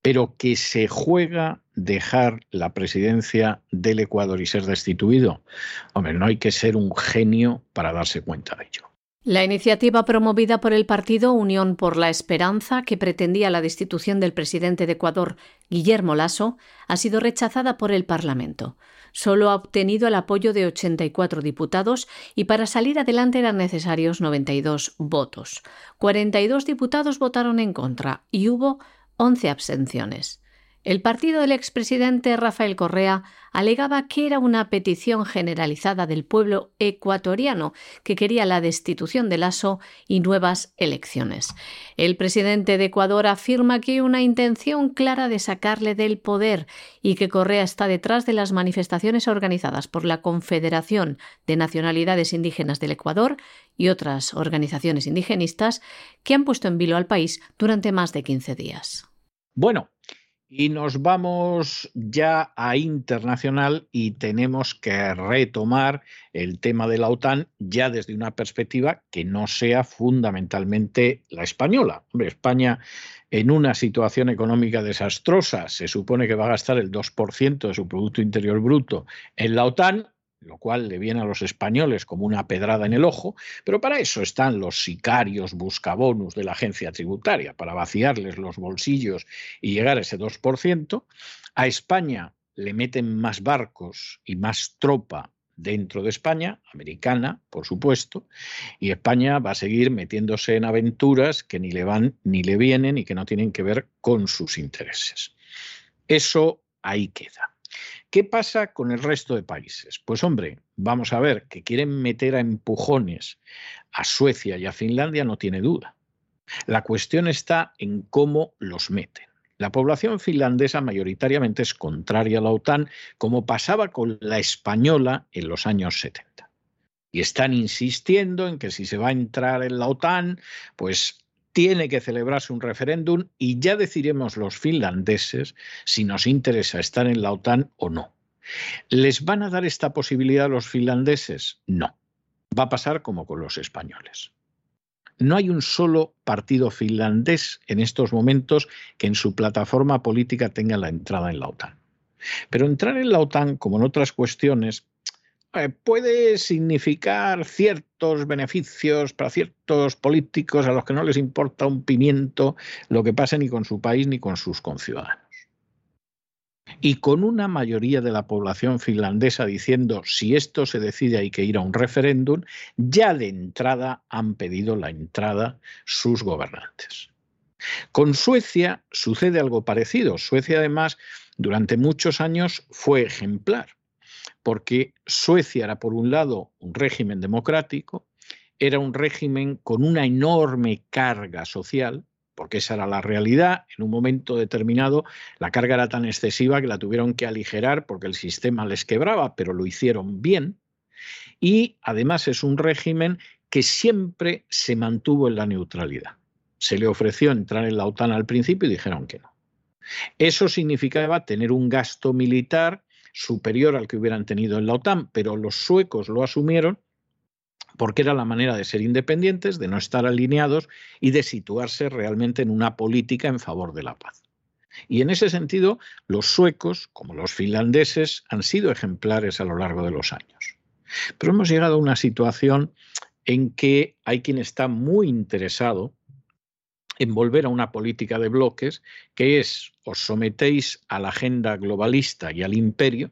B: pero que se juega dejar la presidencia del Ecuador y ser destituido, hombre, no hay que ser un genio para darse cuenta de ello.
C: La iniciativa promovida por el partido Unión por la Esperanza, que pretendía la destitución del presidente de Ecuador, Guillermo Lasso, ha sido rechazada por el Parlamento. Solo ha obtenido el apoyo de 84 diputados y para salir adelante eran necesarios 92 votos. 42 diputados votaron en contra y hubo 11 abstenciones. El partido del expresidente Rafael Correa alegaba que era una petición generalizada del pueblo ecuatoriano que quería la destitución de Lasso y nuevas elecciones. El presidente de Ecuador afirma que hay una intención clara de sacarle del poder y que Correa está detrás de las manifestaciones organizadas por la Confederación de Nacionalidades Indígenas del Ecuador y otras organizaciones indigenistas que han puesto en vilo al país durante más de 15 días.
B: Bueno, y nos vamos ya a internacional y tenemos que retomar el tema de la OTAN ya desde una perspectiva que no sea fundamentalmente la española. Hombre, España en una situación económica desastrosa se supone que va a gastar el 2% de su Producto Interior Bruto en la OTAN lo cual le viene a los españoles como una pedrada en el ojo, pero para eso están los sicarios buscabonus de la agencia tributaria, para vaciarles los bolsillos y llegar a ese 2%. A España le meten más barcos y más tropa dentro de España, americana, por supuesto, y España va a seguir metiéndose en aventuras que ni le van ni le vienen y que no tienen que ver con sus intereses. Eso ahí queda. ¿Qué pasa con el resto de países? Pues hombre, vamos a ver, que quieren meter a empujones a Suecia y a Finlandia no tiene duda. La cuestión está en cómo los meten. La población finlandesa mayoritariamente es contraria a la OTAN, como pasaba con la española en los años 70. Y están insistiendo en que si se va a entrar en la OTAN, pues tiene que celebrarse un referéndum y ya decidiremos los finlandeses si nos interesa estar en la OTAN o no. ¿Les van a dar esta posibilidad a los finlandeses? No. Va a pasar como con los españoles. No hay un solo partido finlandés en estos momentos que en su plataforma política tenga la entrada en la OTAN. Pero entrar en la OTAN, como en otras cuestiones, eh, puede significar ciertos beneficios para ciertos políticos a los que no les importa un pimiento lo que pase ni con su país ni con sus conciudadanos. Y con una mayoría de la población finlandesa diciendo si esto se decide hay que ir a un referéndum, ya de entrada han pedido la entrada sus gobernantes. Con Suecia sucede algo parecido. Suecia además durante muchos años fue ejemplar porque Suecia era, por un lado, un régimen democrático, era un régimen con una enorme carga social, porque esa era la realidad. En un momento determinado, la carga era tan excesiva que la tuvieron que aligerar porque el sistema les quebraba, pero lo hicieron bien. Y además es un régimen que siempre se mantuvo en la neutralidad. Se le ofreció entrar en la OTAN al principio y dijeron que no. Eso significaba tener un gasto militar superior al que hubieran tenido en la OTAN, pero los suecos lo asumieron porque era la manera de ser independientes, de no estar alineados y de situarse realmente en una política en favor de la paz. Y en ese sentido, los suecos, como los finlandeses, han sido ejemplares a lo largo de los años. Pero hemos llegado a una situación en que hay quien está muy interesado en volver a una política de bloques que es os sometéis a la agenda globalista y al imperio,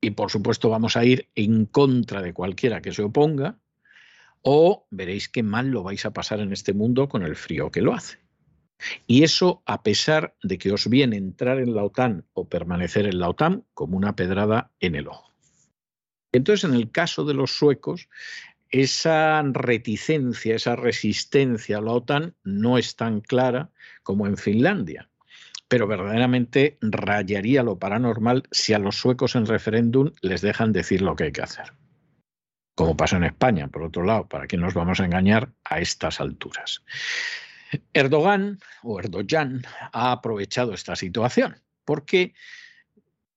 B: y por supuesto vamos a ir en contra de cualquiera que se oponga, o veréis qué mal lo vais a pasar en este mundo con el frío que lo hace. Y eso a pesar de que os viene entrar en la OTAN o permanecer en la OTAN como una pedrada en el ojo. Entonces, en el caso de los suecos, esa reticencia, esa resistencia a la OTAN no es tan clara como en Finlandia. Pero verdaderamente rayaría lo paranormal si a los suecos en referéndum les dejan decir lo que hay que hacer. Como pasa en España, por otro lado, ¿para qué nos vamos a engañar a estas alturas? Erdogan o Erdogan ha aprovechado esta situación porque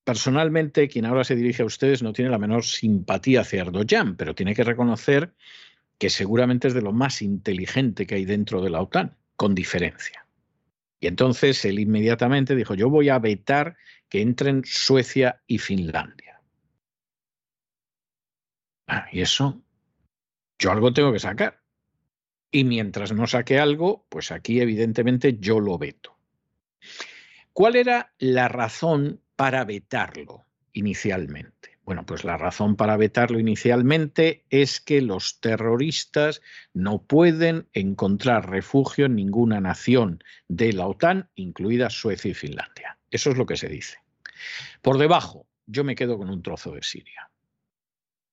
B: personalmente quien ahora se dirige a ustedes no tiene la menor simpatía hacia Erdogan, pero tiene que reconocer que seguramente es de lo más inteligente que hay dentro de la OTAN, con diferencia. Y entonces él inmediatamente dijo, yo voy a vetar que entren Suecia y Finlandia. Ah, y eso, yo algo tengo que sacar. Y mientras no saque algo, pues aquí evidentemente yo lo veto. ¿Cuál era la razón para vetarlo inicialmente? Bueno, pues la razón para vetarlo inicialmente es que los terroristas no pueden encontrar refugio en ninguna nación de la OTAN, incluidas Suecia y Finlandia. Eso es lo que se dice. Por debajo, yo me quedo con un trozo de Siria.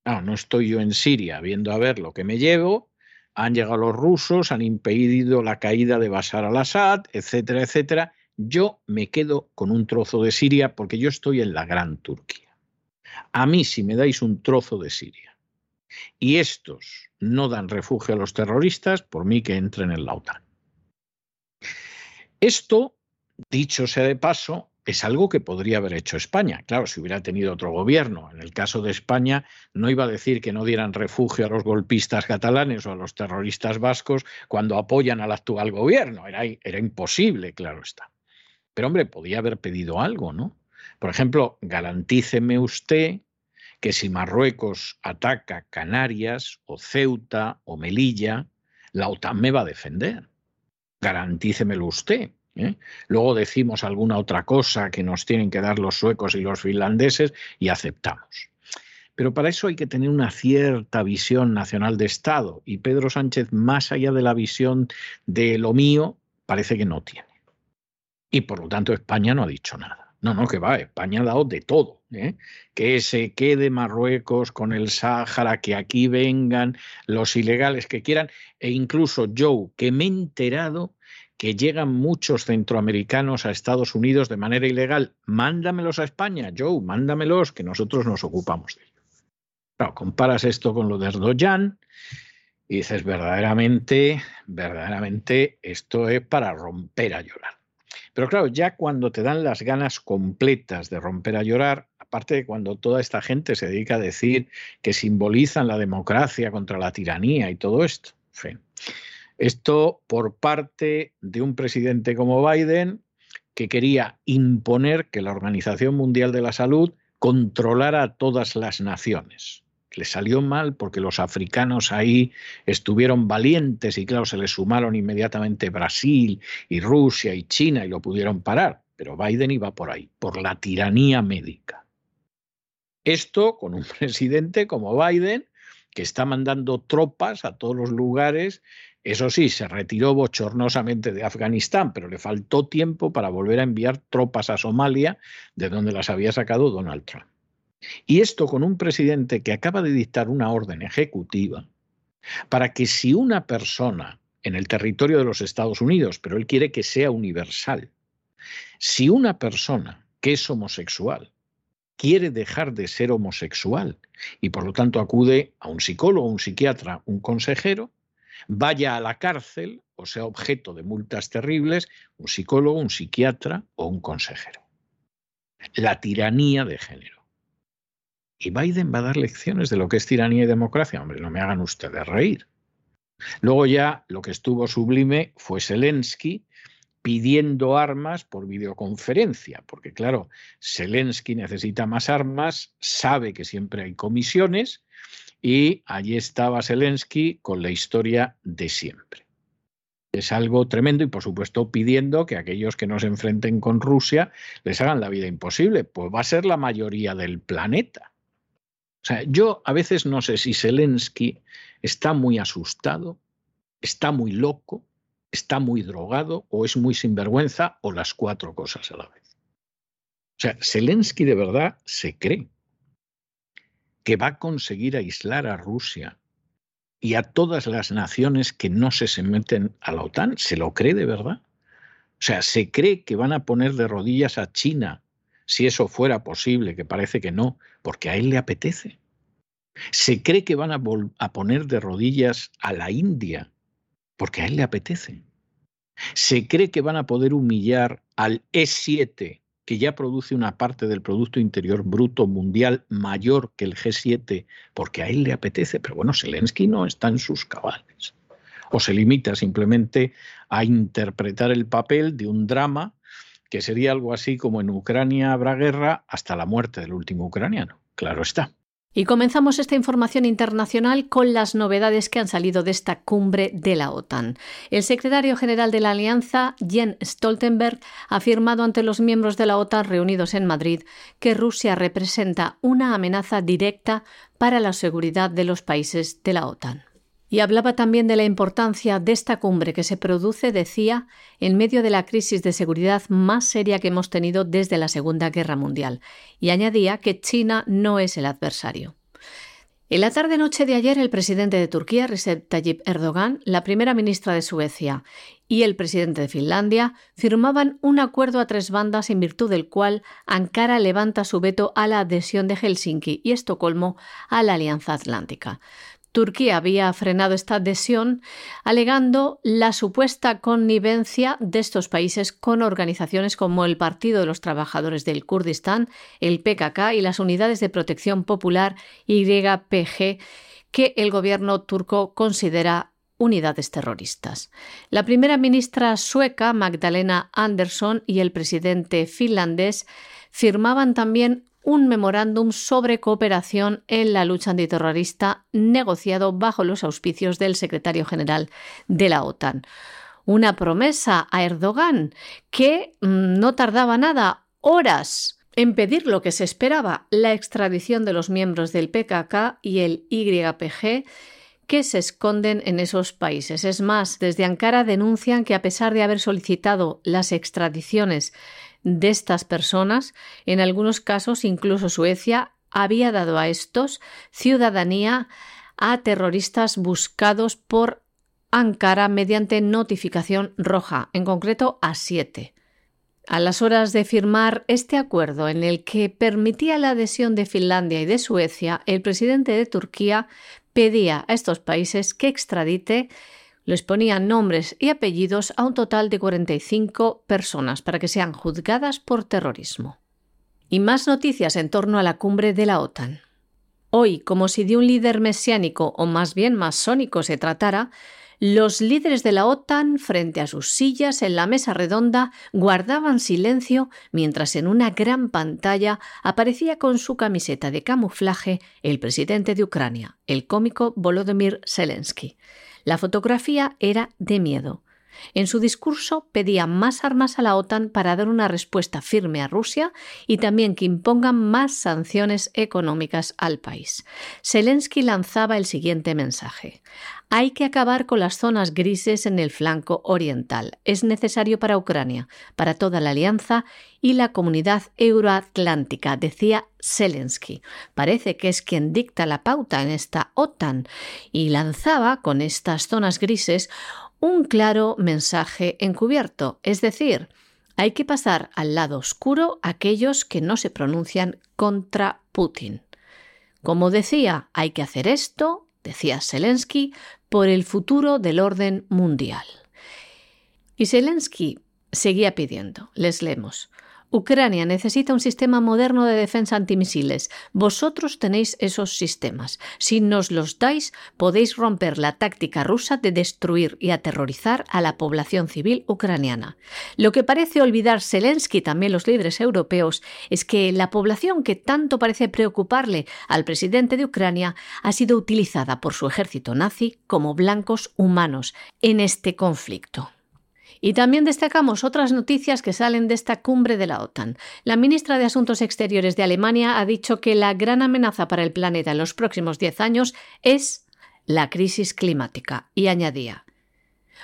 B: No, no estoy yo en Siria viendo a ver lo que me llevo. Han llegado los rusos, han impedido la caída de Bashar al-Assad, etcétera, etcétera yo me quedo con un trozo de Siria porque yo estoy en la gran Turquía. A mí si me dais un trozo de Siria y estos no dan refugio a los terroristas, por mí que entren en la OTAN. Esto, dicho sea de paso, es algo que podría haber hecho España. Claro, si hubiera tenido otro gobierno. En el caso de España, no iba a decir que no dieran refugio a los golpistas catalanes o a los terroristas vascos cuando apoyan al actual gobierno. Era, era imposible, claro está. Pero hombre, podía haber pedido algo, ¿no? Por ejemplo, garantíceme usted que si Marruecos ataca Canarias o Ceuta o Melilla, la OTAN me va a defender. Garantícemelo usted. ¿eh? Luego decimos alguna otra cosa que nos tienen que dar los suecos y los finlandeses y aceptamos. Pero para eso hay que tener una cierta visión nacional de Estado y Pedro Sánchez, más allá de la visión de lo mío, parece que no tiene. Y por lo tanto España no ha dicho nada. No, no, que va, España ha dado de todo. ¿eh? Que se quede Marruecos con el Sáhara, que aquí vengan los ilegales que quieran. E incluso Joe, que me he enterado que llegan muchos centroamericanos a Estados Unidos de manera ilegal. Mándamelos a España, Joe, mándamelos, que nosotros nos ocupamos de ellos. Claro, comparas esto con lo de Erdogan y dices, verdaderamente, verdaderamente, esto es para romper a llorar. Pero claro, ya cuando te dan las ganas completas de romper a llorar, aparte de cuando toda esta gente se dedica a decir que simbolizan la democracia contra la tiranía y todo esto, Esto por parte de un presidente como Biden que quería imponer que la Organización Mundial de la Salud controlara a todas las naciones le salió mal porque los africanos ahí estuvieron valientes y claro, se les sumaron inmediatamente Brasil y Rusia y China y lo pudieron parar. Pero Biden iba por ahí, por la tiranía médica. Esto con un [laughs] presidente como Biden, que está mandando tropas a todos los lugares. Eso sí, se retiró bochornosamente de Afganistán, pero le faltó tiempo para volver a enviar tropas a Somalia, de donde las había sacado Donald Trump. Y esto con un presidente que acaba de dictar una orden ejecutiva para que si una persona en el territorio de los Estados Unidos, pero él quiere que sea universal, si una persona que es homosexual quiere dejar de ser homosexual y por lo tanto acude a un psicólogo, un psiquiatra, un consejero, vaya a la cárcel o sea objeto de multas terribles, un psicólogo, un psiquiatra o un consejero. La tiranía de género. Y Biden va a dar lecciones de lo que es tiranía y democracia. Hombre, no me hagan ustedes reír. Luego ya lo que estuvo sublime fue Zelensky pidiendo armas por videoconferencia, porque claro, Zelensky necesita más armas, sabe que siempre hay comisiones y allí estaba Zelensky con la historia de siempre. Es algo tremendo y por supuesto pidiendo que aquellos que no se enfrenten con Rusia les hagan la vida imposible, pues va a ser la mayoría del planeta. O sea, yo a veces no sé si Zelensky está muy asustado, está muy loco, está muy drogado o es muy sinvergüenza o las cuatro cosas a la vez. O sea, Zelensky de verdad se cree que va a conseguir aislar a Rusia y a todas las naciones que no se someten a la OTAN. ¿Se lo cree de verdad? O sea, ¿se cree que van a poner de rodillas a China si eso fuera posible, que parece que no, porque a él le apetece? ¿Se cree que van a, poner de rodillas a la India porque a él le apetece? ¿Se cree que van a poder humillar al E7 que ya produce una parte del Producto Interior Bruto mundial mayor que el G7 porque a él le apetece, pero bueno, Zelensky no está en sus cabales. O se limita simplemente a interpretar el papel de un drama que sería algo así como en Ucrania habrá guerra hasta la muerte del último ucraniano. Claro está.
C: Y comenzamos esta información internacional con las novedades que han salido de esta cumbre de la OTAN. El secretario general de la Alianza, Jens Stoltenberg, ha afirmado ante los miembros de la OTAN reunidos en Madrid que Rusia representa una amenaza directa para la seguridad de los países de la OTAN. Y hablaba también de la importancia de esta cumbre que se produce, decía, en medio de la crisis de seguridad más seria que hemos tenido desde la Segunda Guerra Mundial, y añadía que China no es el adversario. En la tarde-noche de ayer, el presidente de Turquía, Recep Tayyip Erdogan, la primera ministra de Suecia y el presidente de Finlandia firmaban un acuerdo a tres bandas en virtud del cual Ankara levanta su veto a la adhesión de Helsinki y Estocolmo a la Alianza Atlántica. Turquía había frenado esta adhesión alegando la supuesta connivencia de estos países con organizaciones como el Partido de los Trabajadores del Kurdistán, el PKK y las Unidades de Protección Popular YPG que el gobierno turco considera unidades terroristas. La primera ministra sueca, Magdalena Andersson, y el presidente finlandés firmaban también un memorándum sobre cooperación en la lucha antiterrorista negociado bajo los auspicios del secretario general de la OTAN. Una promesa a Erdogan que mm, no tardaba nada, horas, en pedir lo que se esperaba, la extradición de los miembros del PKK y el YPG que se esconden en esos países. Es más, desde Ankara denuncian que a pesar de haber solicitado las extradiciones de estas personas. En algunos casos, incluso Suecia había dado a estos ciudadanía a terroristas buscados por Ankara mediante notificación roja, en concreto a siete. A las horas de firmar este acuerdo en el que permitía la adhesión de Finlandia y de Suecia, el presidente de Turquía pedía a estos países que extradite les ponían nombres y apellidos a un total de 45 personas para que sean juzgadas por terrorismo. Y más noticias en torno a la cumbre de la OTAN. Hoy, como si de un líder mesiánico o más bien masónico se tratara, los líderes de la OTAN, frente a sus sillas en la mesa redonda, guardaban silencio mientras en una gran pantalla aparecía con su camiseta de camuflaje el presidente de Ucrania, el cómico Volodymyr Zelensky. La fotografía era de miedo. En su discurso pedía más armas a la OTAN para dar una respuesta firme a Rusia y también que impongan más sanciones económicas al país. Zelensky lanzaba el siguiente mensaje. Hay que acabar con las zonas grises en el flanco oriental. Es necesario para Ucrania, para toda la alianza y la comunidad euroatlántica, decía Zelensky. Parece que es quien dicta la pauta en esta OTAN y lanzaba con estas zonas grises un claro mensaje encubierto, es decir, hay que pasar al lado oscuro aquellos que no se pronuncian contra Putin. Como decía, hay que hacer esto, decía Zelensky, por el futuro del orden mundial. Y Zelensky seguía pidiendo, les leemos, Ucrania necesita un sistema moderno de defensa antimisiles. Vosotros tenéis esos sistemas. Si nos los dais, podéis romper la táctica rusa de destruir y aterrorizar a la población civil ucraniana. Lo que parece olvidar Zelensky y también los líderes europeos es que la población que tanto parece preocuparle al presidente de Ucrania ha sido utilizada por su ejército nazi como blancos humanos en este conflicto. Y también destacamos otras noticias que salen de esta cumbre de la OTAN. La ministra de Asuntos Exteriores de Alemania ha dicho que la gran amenaza para el planeta en los próximos diez años es la crisis climática y añadía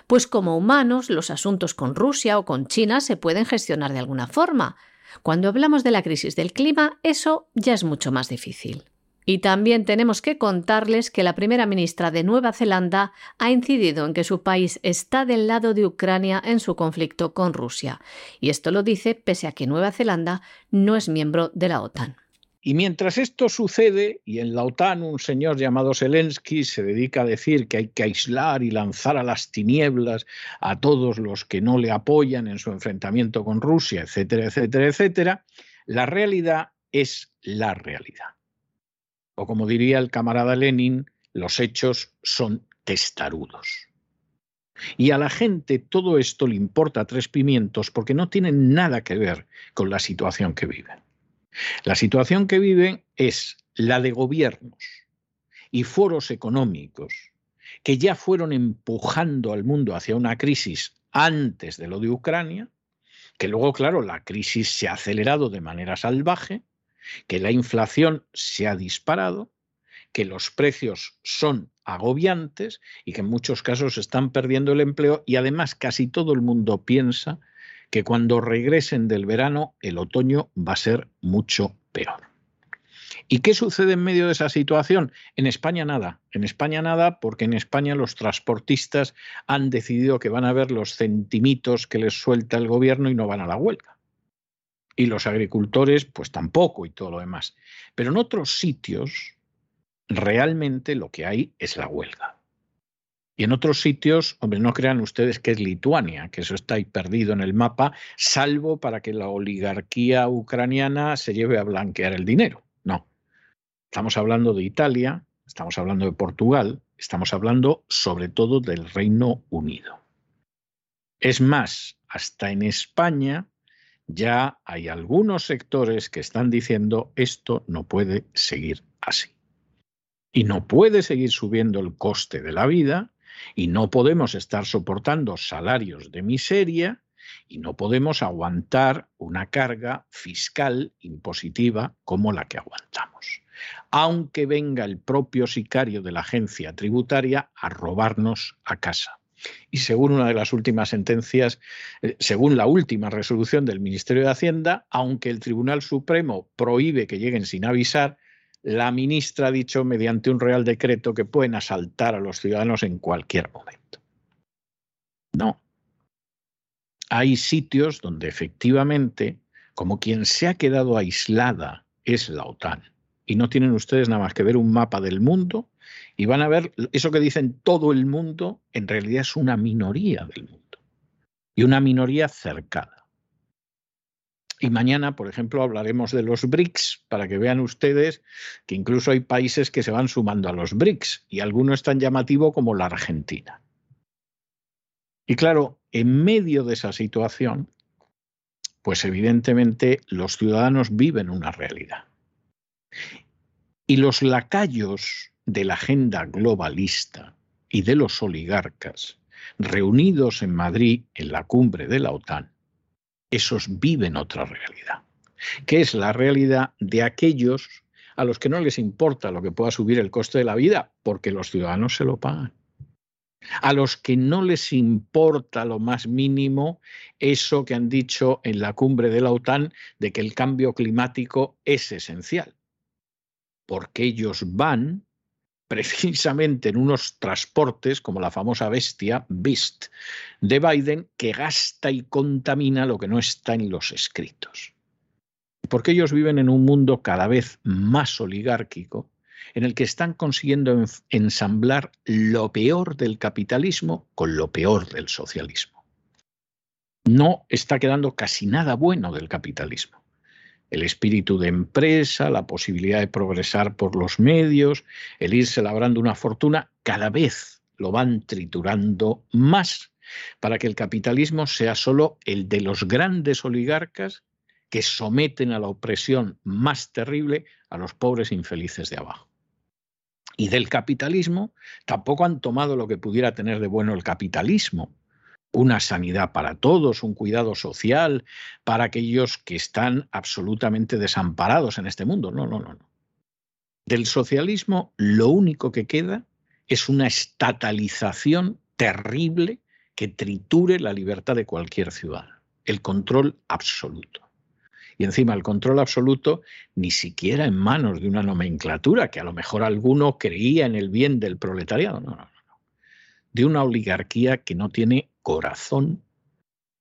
C: pues como humanos los asuntos con Rusia o con China se pueden gestionar de alguna forma. Cuando hablamos de la crisis del clima, eso ya es mucho más difícil. Y también tenemos que contarles que la primera ministra de Nueva Zelanda ha incidido en que su país está del lado de Ucrania en su conflicto con Rusia. Y esto lo dice pese a que Nueva Zelanda no es miembro de la OTAN.
B: Y mientras esto sucede, y en la OTAN un señor llamado Zelensky se dedica a decir que hay que aislar y lanzar a las tinieblas a todos los que no le apoyan en su enfrentamiento con Rusia, etcétera, etcétera, etcétera, la realidad es la realidad o como diría el camarada Lenin, los hechos son testarudos. Y a la gente todo esto le importa tres pimientos porque no tienen nada que ver con la situación que viven. La situación que viven es la de gobiernos y foros económicos que ya fueron empujando al mundo hacia una crisis antes de lo de Ucrania, que luego, claro, la crisis se ha acelerado de manera salvaje, que la inflación se ha disparado, que los precios son agobiantes y que en muchos casos están perdiendo el empleo y además casi todo el mundo piensa que cuando regresen del verano el otoño va a ser mucho peor. ¿Y qué sucede en medio de esa situación? En España nada. En España nada porque en España los transportistas han decidido que van a ver los centimitos que les suelta el gobierno y no van a la huelga y los agricultores pues tampoco y todo lo demás. Pero en otros sitios realmente lo que hay es la huelga. Y en otros sitios, hombre, no crean ustedes que es Lituania, que eso está ahí perdido en el mapa, salvo para que la oligarquía ucraniana se lleve a blanquear el dinero. No. Estamos hablando de Italia, estamos hablando de Portugal, estamos hablando sobre todo del Reino Unido. Es más, hasta en España ya hay algunos sectores que están diciendo esto no puede seguir así. Y no puede seguir subiendo el coste de la vida y no podemos estar soportando salarios de miseria y no podemos aguantar una carga fiscal impositiva como la que aguantamos. Aunque venga el propio sicario de la agencia tributaria a robarnos a casa. Y según una de las últimas sentencias, eh, según la última resolución del Ministerio de Hacienda, aunque el Tribunal Supremo prohíbe que lleguen sin avisar, la ministra ha dicho mediante un real decreto que pueden asaltar a los ciudadanos en cualquier momento. No. Hay sitios donde efectivamente, como quien se ha quedado aislada es la OTAN, y no tienen ustedes nada más que ver un mapa del mundo y van a ver eso que dicen todo el mundo, en realidad es una minoría del mundo y una minoría cercada. Y mañana, por ejemplo, hablaremos de los BRICS para que vean ustedes que incluso hay países que se van sumando a los BRICS y alguno es tan llamativo como la Argentina. Y claro, en medio de esa situación, pues evidentemente los ciudadanos viven una realidad. Y los lacayos de la agenda globalista y de los oligarcas reunidos en Madrid en la cumbre de la OTAN, esos viven otra realidad, que es la realidad de aquellos a los que no les importa lo que pueda subir el coste de la vida, porque los ciudadanos se lo pagan. A los que no les importa lo más mínimo eso que han dicho en la cumbre de la OTAN de que el cambio climático es esencial, porque ellos van precisamente en unos transportes como la famosa bestia Beast de Biden que gasta y contamina lo que no está en los escritos. Porque ellos viven en un mundo cada vez más oligárquico en el que están consiguiendo ensamblar lo peor del capitalismo con lo peor del socialismo. No está quedando casi nada bueno del capitalismo el espíritu de empresa, la posibilidad de progresar por los medios, el irse labrando una fortuna, cada vez lo van triturando más para que el capitalismo sea solo el de los grandes oligarcas que someten a la opresión más terrible a los pobres infelices de abajo. Y del capitalismo tampoco han tomado lo que pudiera tener de bueno el capitalismo, una sanidad para todos, un cuidado social para aquellos que están absolutamente desamparados en este mundo. No, no, no, no. Del socialismo lo único que queda es una estatalización terrible que triture la libertad de cualquier ciudadano, el control absoluto. y encima el control absoluto ni siquiera en manos de una nomenclatura que a lo mejor alguno creía en el bien del proletariado, no, no, no, de una oligarquía que no tiene corazón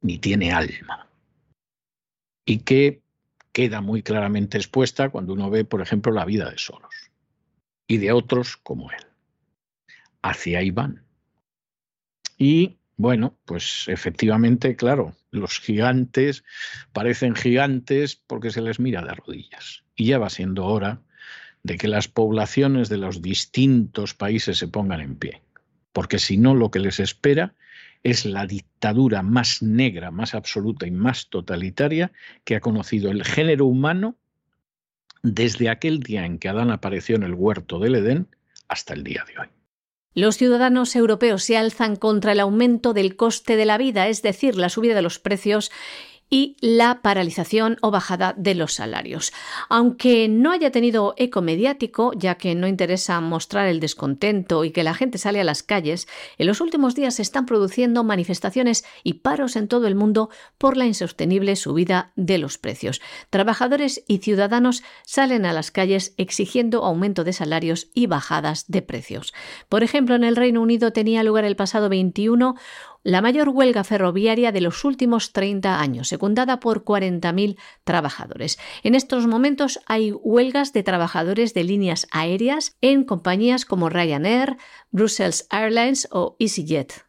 B: ni tiene alma y que queda muy claramente expuesta cuando uno ve, por ejemplo, la vida de Soros y de otros como él. Hacia ahí van. Y bueno, pues efectivamente, claro, los gigantes parecen gigantes porque se les mira de rodillas. Y ya va siendo hora de que las poblaciones de los distintos países se pongan en pie. Porque si no, lo que les espera es la dictadura más negra, más absoluta y más totalitaria que ha conocido el género humano desde aquel día en que Adán apareció en el huerto del Edén hasta el día de hoy.
C: Los ciudadanos europeos se alzan contra el aumento del coste de la vida, es decir, la subida de los precios y la paralización o bajada de los salarios. Aunque no haya tenido eco mediático, ya que no interesa mostrar el descontento y que la gente sale a las calles, en los últimos días se están produciendo manifestaciones y paros en todo el mundo por la insostenible subida de los precios. Trabajadores y ciudadanos salen a las calles exigiendo aumento de salarios y bajadas de precios. Por ejemplo, en el Reino Unido tenía lugar el pasado 21 la mayor huelga ferroviaria de los últimos 30 años, secundada por 40.000 trabajadores. En estos momentos hay huelgas de trabajadores de líneas aéreas en compañías como Ryanair, Brussels Airlines o EasyJet.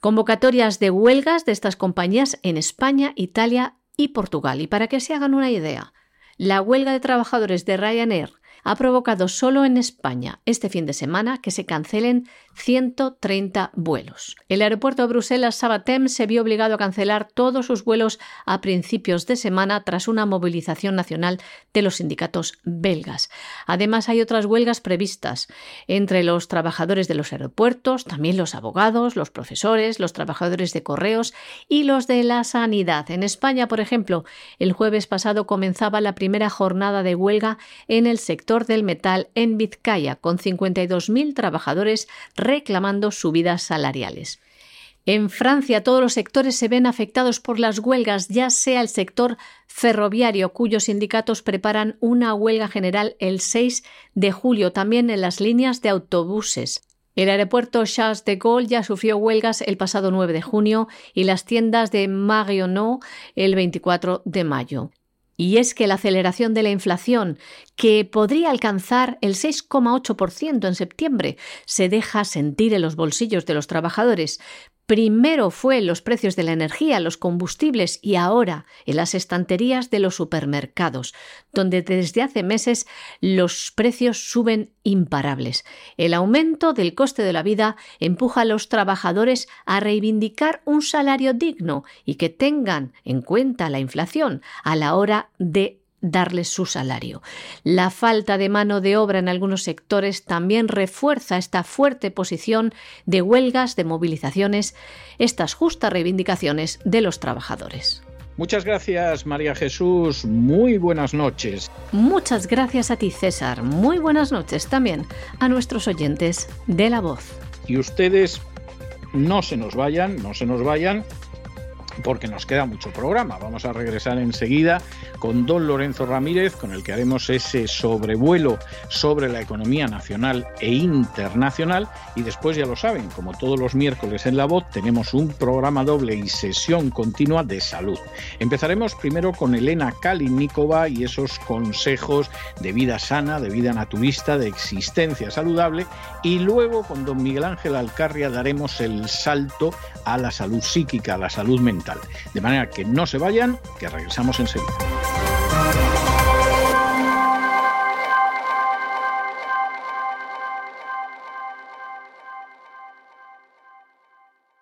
C: Convocatorias de huelgas de estas compañías en España, Italia y Portugal. Y para que se hagan una idea, la huelga de trabajadores de Ryanair ha provocado solo en España este fin de semana que se cancelen 130 vuelos. El aeropuerto de Bruselas Sabatem se vio obligado a cancelar todos sus vuelos a principios de semana tras una movilización nacional de los sindicatos belgas. Además, hay otras huelgas previstas entre los trabajadores de los aeropuertos, también los abogados, los profesores, los trabajadores de correos y los de la sanidad. En España, por ejemplo, el jueves pasado comenzaba la primera jornada de huelga en el sector del metal en Vizcaya, con 52.000 trabajadores reclamando subidas salariales. En Francia todos los sectores se ven afectados por las huelgas, ya sea el sector ferroviario, cuyos sindicatos preparan una huelga general el 6 de julio, también en las líneas de autobuses. El aeropuerto Charles de Gaulle ya sufrió huelgas el pasado 9 de junio y las tiendas de Marionneau el 24 de mayo. Y es que la aceleración de la inflación, que podría alcanzar el 6,8% en septiembre, se deja sentir en los bolsillos de los trabajadores, Primero fue los precios de la energía, los combustibles y ahora en las estanterías de los supermercados, donde desde hace meses los precios suben imparables. El aumento del coste de la vida empuja a los trabajadores a reivindicar un salario digno y que tengan en cuenta la inflación a la hora de darles su salario. La falta de mano de obra en algunos sectores también refuerza esta fuerte posición de huelgas, de movilizaciones, estas justas reivindicaciones de los trabajadores.
B: Muchas gracias, María Jesús. Muy buenas noches.
C: Muchas gracias a ti, César. Muy buenas noches también a nuestros oyentes de La Voz.
B: Y ustedes no se nos vayan, no se nos vayan, porque nos queda mucho programa. Vamos a regresar enseguida con don Lorenzo Ramírez, con el que haremos ese sobrevuelo sobre la economía nacional e internacional. Y después, ya lo saben, como todos los miércoles en La Voz, tenemos un programa doble y sesión continua de salud. Empezaremos primero con Elena Kalinikova y esos consejos de vida sana, de vida naturista, de existencia saludable. Y luego con don Miguel Ángel Alcarria daremos el salto a la salud psíquica, a la salud mental. De manera que no se vayan, que regresamos enseguida. Bye.